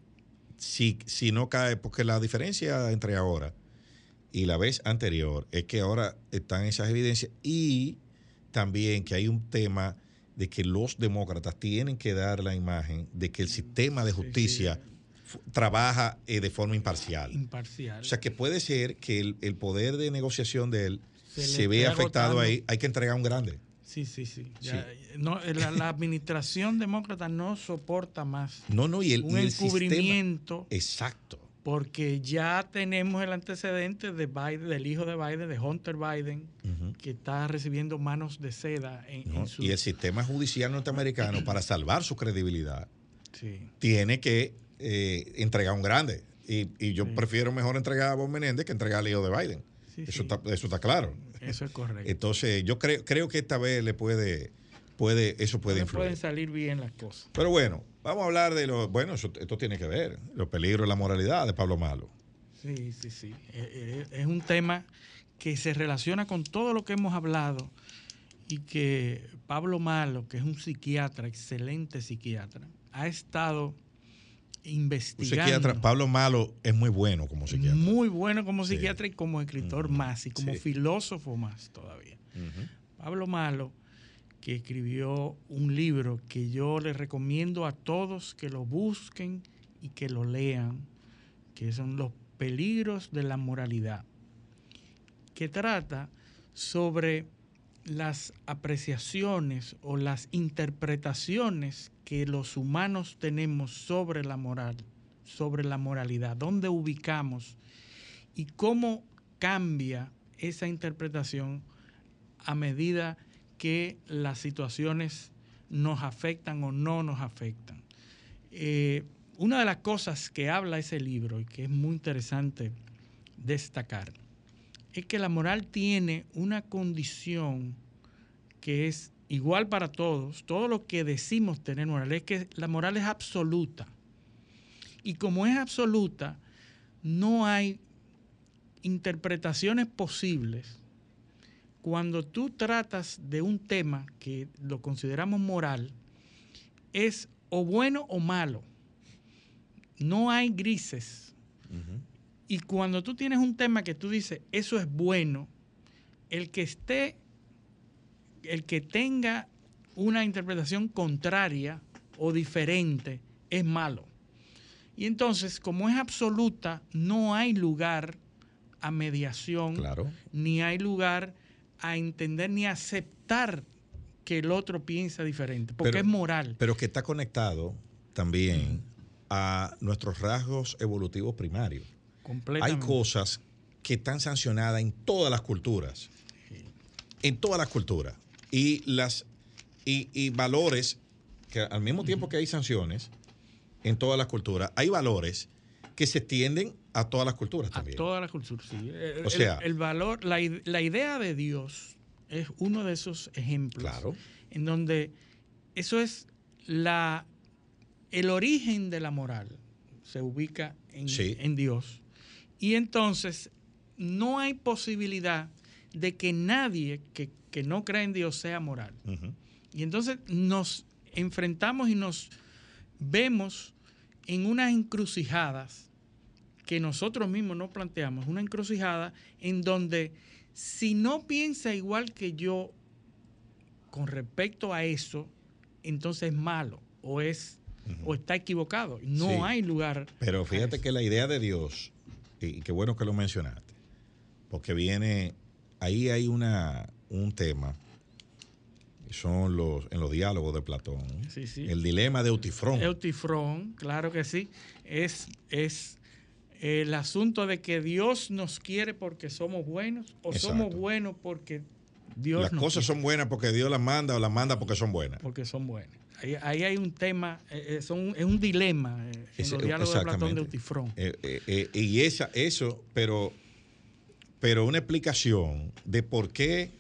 si, si no cae, porque la diferencia entre ahora y la vez anterior es que ahora están esas evidencias y también que hay un tema de que los demócratas tienen que dar la imagen de que el sistema de justicia trabaja eh, de forma imparcial. Imparcial. O sea que puede ser que el, el poder de negociación de él Se se, vea afectado agotando. ahí. Hay que entregar un grande. Sí, sí, sí. Ya, no, la, la administración demócrata no soporta más No, no, y el, un y el sistema- encubrimiento Exacto. porque ya tenemos el antecedente de Biden, del hijo de Biden, de Hunter Biden, que está recibiendo manos de seda en, ¿no? en su... Y el sistema judicial norteamericano, para salvar su credibilidad, Sí. tiene que eh, entregar un grande. Y, y yo prefiero mejor entregar a Bob Menéndez que entregar al hijo de Biden. Sí, eso, sí. Está, eso está claro. Eso es correcto. Entonces, yo creo, creo que esta vez le puede, puede eso puede No influir. pueden salir bien las cosas. Pero bueno, vamos a hablar de los. Bueno, eso- esto tiene que ver. Los peligros de la moralidad de Pablo Malo. Sí, sí, sí. Eh, eh, Es un tema que se relaciona con todo lo que hemos hablado y que Pablo Malo, que es un psiquiatra, excelente psiquiatra, ha estado Un investigando. psiquiatra, Pablo Malo es muy bueno como psiquiatra. Muy bueno como psiquiatra y como escritor más y como Sí. filósofo más todavía. Pablo Malo, que escribió un libro que yo les recomiendo a todos que lo busquen y que lo lean, que son Los peligros de la moralidad, que trata sobre las apreciaciones o las interpretaciones que los humanos tenemos sobre la moral, sobre la moralidad, dónde ubicamos y cómo cambia esa interpretación a medida que las situaciones nos afectan o no nos afectan. Eh, una de las cosas que habla ese libro y que es muy interesante destacar es que la moral tiene una condición que es igual para todos. Todo lo que decimos tener moral es que la moral es absoluta. Y como es absoluta, no hay interpretaciones posibles cuando tú tratas de un tema que lo consideramos moral, es o bueno o malo. No hay grises. Y cuando tú tienes un tema que tú dices, eso es bueno, el que esté, el que tenga una interpretación contraria o diferente es malo. Y entonces, como es absoluta, no hay lugar a mediación, Claro. ni hay lugar a entender ni aceptar que el otro piensa diferente, porque Pero- es moral. Pero que está conectado también a nuestros rasgos evolutivos primarios. Hay cosas que están sancionadas en todas las culturas. En todas las culturas. Y las y, y valores que al mismo tiempo que hay sanciones en todas las culturas, hay valores que se extienden a todas las culturas también. Toda la cultura, sí. El, O sea- el- el valor, la, la idea de Dios es uno de esos ejemplos. Claro. En donde eso es la el origen de la moral se ubica en, Sí. en Dios. Y entonces no hay posibilidad de que nadie que, que no cree en Dios sea moral. Y entonces nos enfrentamos y nos vemos en unas encrucijadas que nosotros mismos nos planteamos, una encrucijada en donde si no piensa igual que yo con respecto a eso, entonces es malo o es o está equivocado. No Sí. hay lugar. Pero fíjate que la idea de Dios, y qué bueno que lo mencionaste, porque viene, ahí hay una, un tema son los en los diálogos de Platón. Sí, sí. El dilema de Eutifrón. Eutifrón, claro que sí. Es, es el asunto de que Dios nos quiere porque somos buenos o somos buenos porque Dios Las nos cosas quiere, son buenas porque Dios las manda o las manda porque son buenas. porque son buenos. Ahí, ahí hay un tema, eh, eh, son- es un dilema eh, en Ese- los diálogos de Platón de Eutifrón. Eh, y esa, eso, pero, pero una explicación de por qué,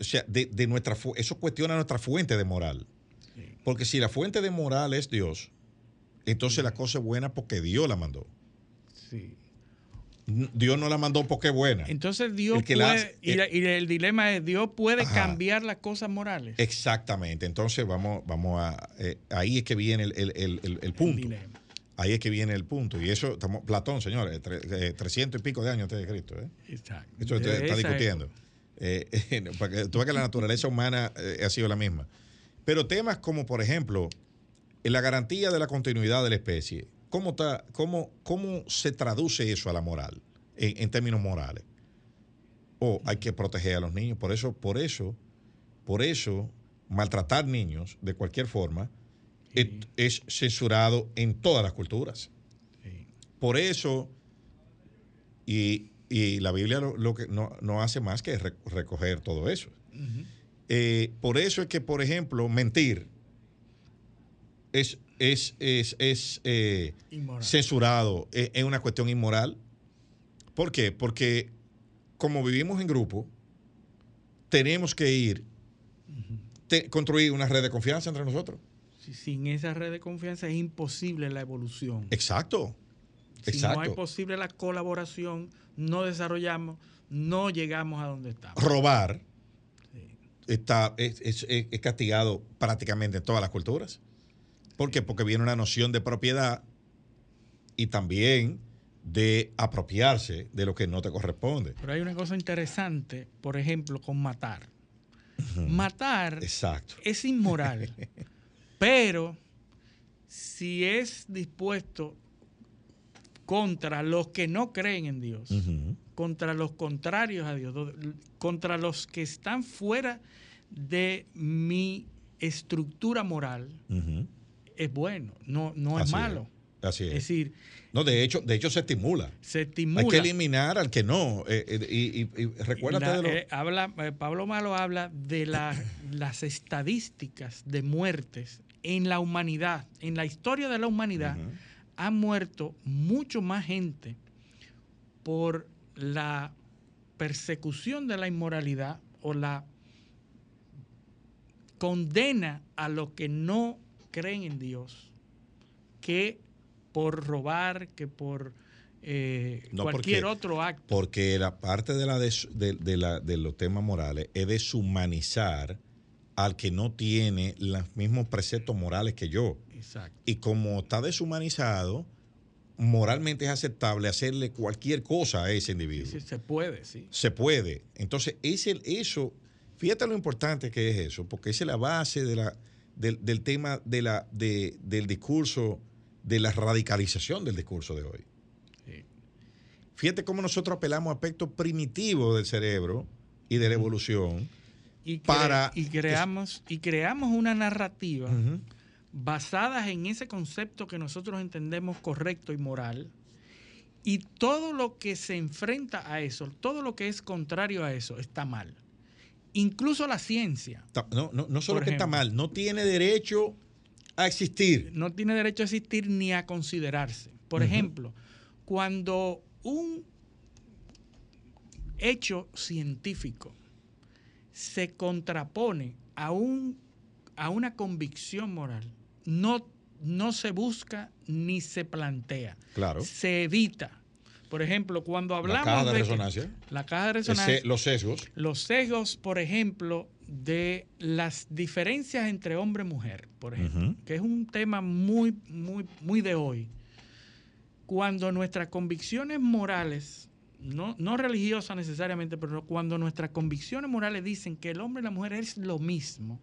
o sea, de, de nuestra, eso cuestiona nuestra fuente de moral. Porque si la fuente de moral es Dios, entonces la cosa es buena porque Dios la mandó. Sí. Dios no la mandó porque es buena. Entonces Dios El que la puede, hace- y, el dilema es, Dios puede Ajá. cambiar las cosas morales. Exactamente. Entonces vamos, vamos a, eh, ahí es que viene el, el- el- el- el punto. dilema. Ahí es que viene el punto. Y eso, estamos, Platón, señores, tre- eh, 300 y pico de años antes de Cristo. ¿eh? Exacto. Esto está, está discutiendo. Eh, para que tú veas que la naturaleza humana eh, ha sido la misma. Pero temas como, por ejemplo, la garantía de la continuidad de la especie, ¿cómo, está, cómo, cómo se traduce eso a la moral, en, en términos morales? O hay que proteger a los niños. Por eso, por eso, por eso, maltratar niños de cualquier forma es, es censurado en todas las culturas. Por eso, y, y la Biblia lo, lo que no, no hace más que re- recoger todo eso. Eh, por eso es que, por ejemplo, mentir es, es, es, es, eh, censurado, es, es una cuestión inmoral. ¿Por qué? Porque como vivimos en grupo, tenemos que ir, te- construir una red de confianza entre nosotros. Si- Sin esa red de confianza es imposible la evolución. Exacto. Si Exacto. no hay posible la colaboración, no desarrollamos, no llegamos a donde estamos. robar está, es, es- es- es castigado prácticamente en todas las culturas. ¿Por qué? Porque viene una noción de propiedad y también de apropiarse de lo que no te corresponde. Pero hay una cosa interesante, por ejemplo, con matar. Matar Exacto. es inmoral, pero si es dispuesto contra los que no creen en Dios, contra los contrarios a Dios, contra los que están fuera de mi estructura moral, es bueno, no, no es Así malo. Así es. Es decir, no, de hecho, de hecho se estimula. se estimula. Hay que eliminar al que no. eh, eh, y, y- y recuérdate La- de lo. eh, habla, eh, Pablo Malo habla de la- las estadísticas de muertes en la humanidad, en la historia de la humanidad, ha muerto mucho más gente por la persecución de la inmoralidad o la condena a los que no creen en Dios que por robar, que por eh, No, cualquier porque- otro acto. Porque la parte de, la des- de, de la- de los temas morales es deshumanizar al que no tiene los mismos preceptos morales que yo. Exacto. Y como está deshumanizado, moralmente es aceptable hacerle cualquier cosa a ese individuo. Sí, se puede, sí. Se puede. Entonces, es el, eso, fíjate lo importante que es eso, porque esa es la base de la, del, del tema de la, de- del discurso, de la radicalización del discurso de hoy. Fíjate cómo nosotros apelamos a aspectos primitivos del cerebro y de la evolución Y, cre- para... y creamos y creamos una narrativa basada en ese concepto que nosotros entendemos correcto y moral y todo lo que se enfrenta a eso, todo lo que es contrario a eso está mal. Incluso la ciencia No, no, no solo que está mal, no tiene derecho a existir. no tiene derecho a existir ni a considerarse. Por ejemplo, cuando un hecho científico se contrapone a, un, a una convicción moral, no, no se busca ni se plantea. Claro. Se evita. Por ejemplo, cuando hablamos caja de resonancia. la caja de Ese- resonancia. los sesgos. Los sesgos, por ejemplo, de las diferencias entre hombre y mujer, por ejemplo, que es un tema muy, muy, muy de hoy. Cuando nuestras convicciones morales, no, no religiosas necesariamente, pero cuando nuestras convicciones morales dicen que el hombre y la mujer es lo mismo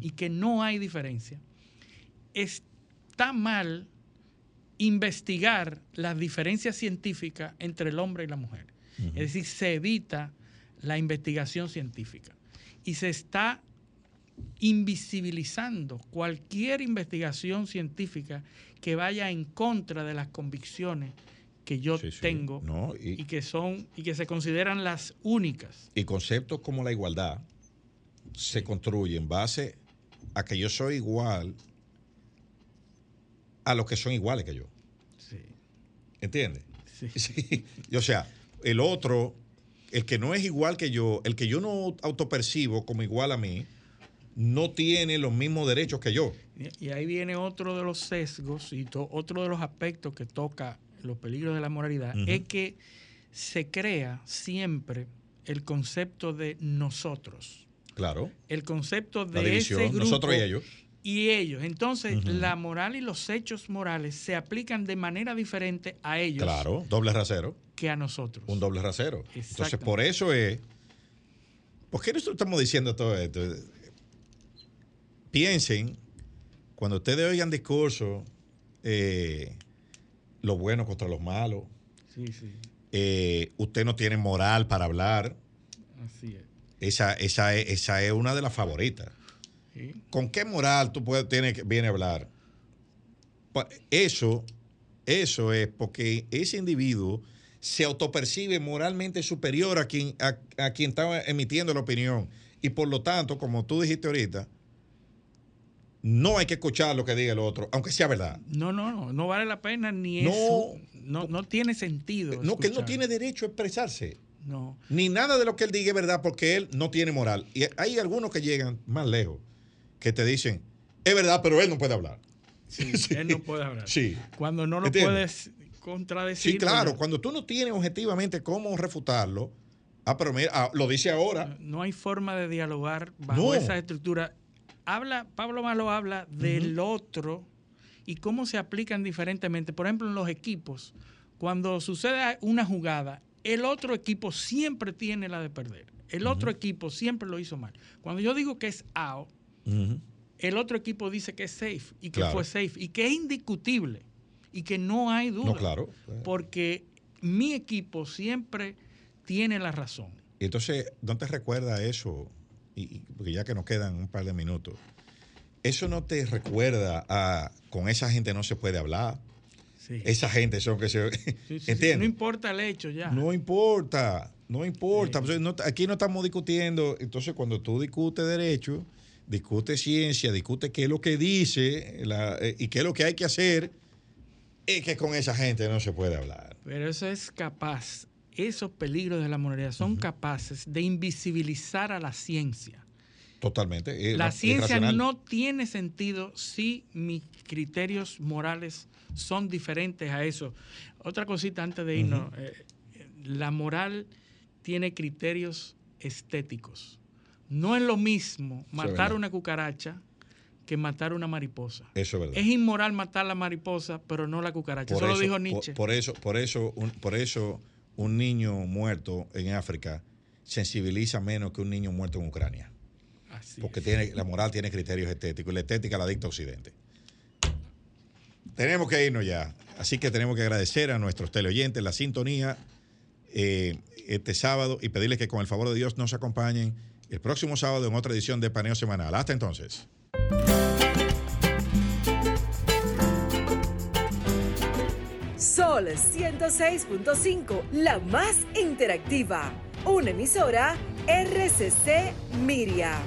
y que no hay diferencia, está mal investigar las diferencias científicas entre el hombre y la mujer. Es decir, se evita la investigación científica y se está invisibilizando cualquier investigación científica que vaya en contra de las convicciones que yo Sí, sí. tengo No, y- y, que son y que se consideran las únicas. Y conceptos como la igualdad se construyen en base a que yo soy igual a los que son iguales que yo. Sí. ¿Entiendes? Sí. Sí. Y, O sea, el otro, el que no es igual que yo, el que yo no autopercibo como igual a mí, no tiene los mismos derechos que yo. Y- ahí viene otro de los sesgos y to- otro de los aspectos que toca los peligros de la moralidad, es que se crea siempre el concepto de nosotros, Claro. el concepto La de división, ese grupo nosotros y ellos. Y ellos. Entonces, la moral y los hechos morales se aplican de manera diferente a ellos Claro, doble rasero. que a nosotros. Un doble rasero. Entonces, por eso es. ¿Por qué nosotros estamos diciendo todo esto? Piensen, cuando ustedes oigan discursos, eh, los buenos contra los malos, Sí, sí, eh, usted no tiene moral para hablar. así es. Esa, esa, es, esa es una de las favoritas. Sí. ¿Con qué moral tú puedes, tienes, viene a hablar? Eso, eso es porque ese individuo se autopercibe moralmente superior a quien, a, a quien estaba emitiendo la opinión. Y por lo tanto, como tú dijiste ahorita, no hay que escuchar lo que diga el otro, aunque sea verdad. No, no, no, no vale la pena ni No. eso. No, no tiene sentido. No, que él no tiene derecho a expresarse. No. Ni nada de lo que él diga es verdad porque él no tiene moral. Y hay algunos que llegan más lejos que te dicen, es verdad, pero él no puede hablar. Sí, él no puede hablar. Sí. Cuando no lo ¿Entiendes? puedes contradecir. Sí, claro, pues, cuando tú no tienes objetivamente cómo refutarlo, ah, pero mira, ah, lo dice ahora. No hay forma de dialogar bajo No. esa estructura. Habla, Pablo Malo habla del otro y cómo se aplican diferentemente. Por ejemplo, en los equipos, cuando sucede una jugada, el otro equipo siempre tiene la de perder. El otro equipo siempre lo hizo mal. Cuando yo digo que es out, el otro equipo dice que es safe y que Claro. fue safe y que es indiscutible y que no hay duda. No, claro. Porque mi equipo siempre tiene la razón. Y entonces, ¿no te recuerda eso? Y, porque ya que nos quedan un par de minutos, ¿eso no te recuerda a con esa gente no se puede hablar? Sí. Esa gente son que se... Sí, sí, sí. ¿Entiendes? No importa el hecho ya. No importa, no importa. Pues, no- aquí no estamos discutiendo. Entonces, cuando tú discutes derecho, discutes ciencia, discutes qué es lo que dice la- eh, y qué es lo que hay que hacer, es que con esa gente no se puede hablar. Pero eso es capaz, esos peligros de la moralidad son capaces de invisibilizar a la ciencia. Totalmente. es La ciencia no tiene sentido si mis criterios morales son diferentes a eso. Otra cosita antes de irnos. eh, la moral tiene criterios estéticos. No es lo mismo es matar una cucaracha que matar una mariposa. Eso es verdad. Es inmoral matar la mariposa, pero no la cucaracha. Eso, lo dijo por- Nietzsche. Por, eso, por eso, un, por eso un niño muerto en África sensibiliza menos que un niño muerto en Ucrania. Así porque tiene, la moral tiene criterios estéticos y la estética la dicta Occidente. Tenemos que irnos ya. Así que tenemos que agradecer a nuestros teleoyentes la sintonía eh, este sábado y pedirles que con el favor de Dios nos acompañen el próximo sábado en otra edición de Paneo Semanal. Hasta entonces. Sol 106.5, la más interactiva. Una emisora RCC Miria.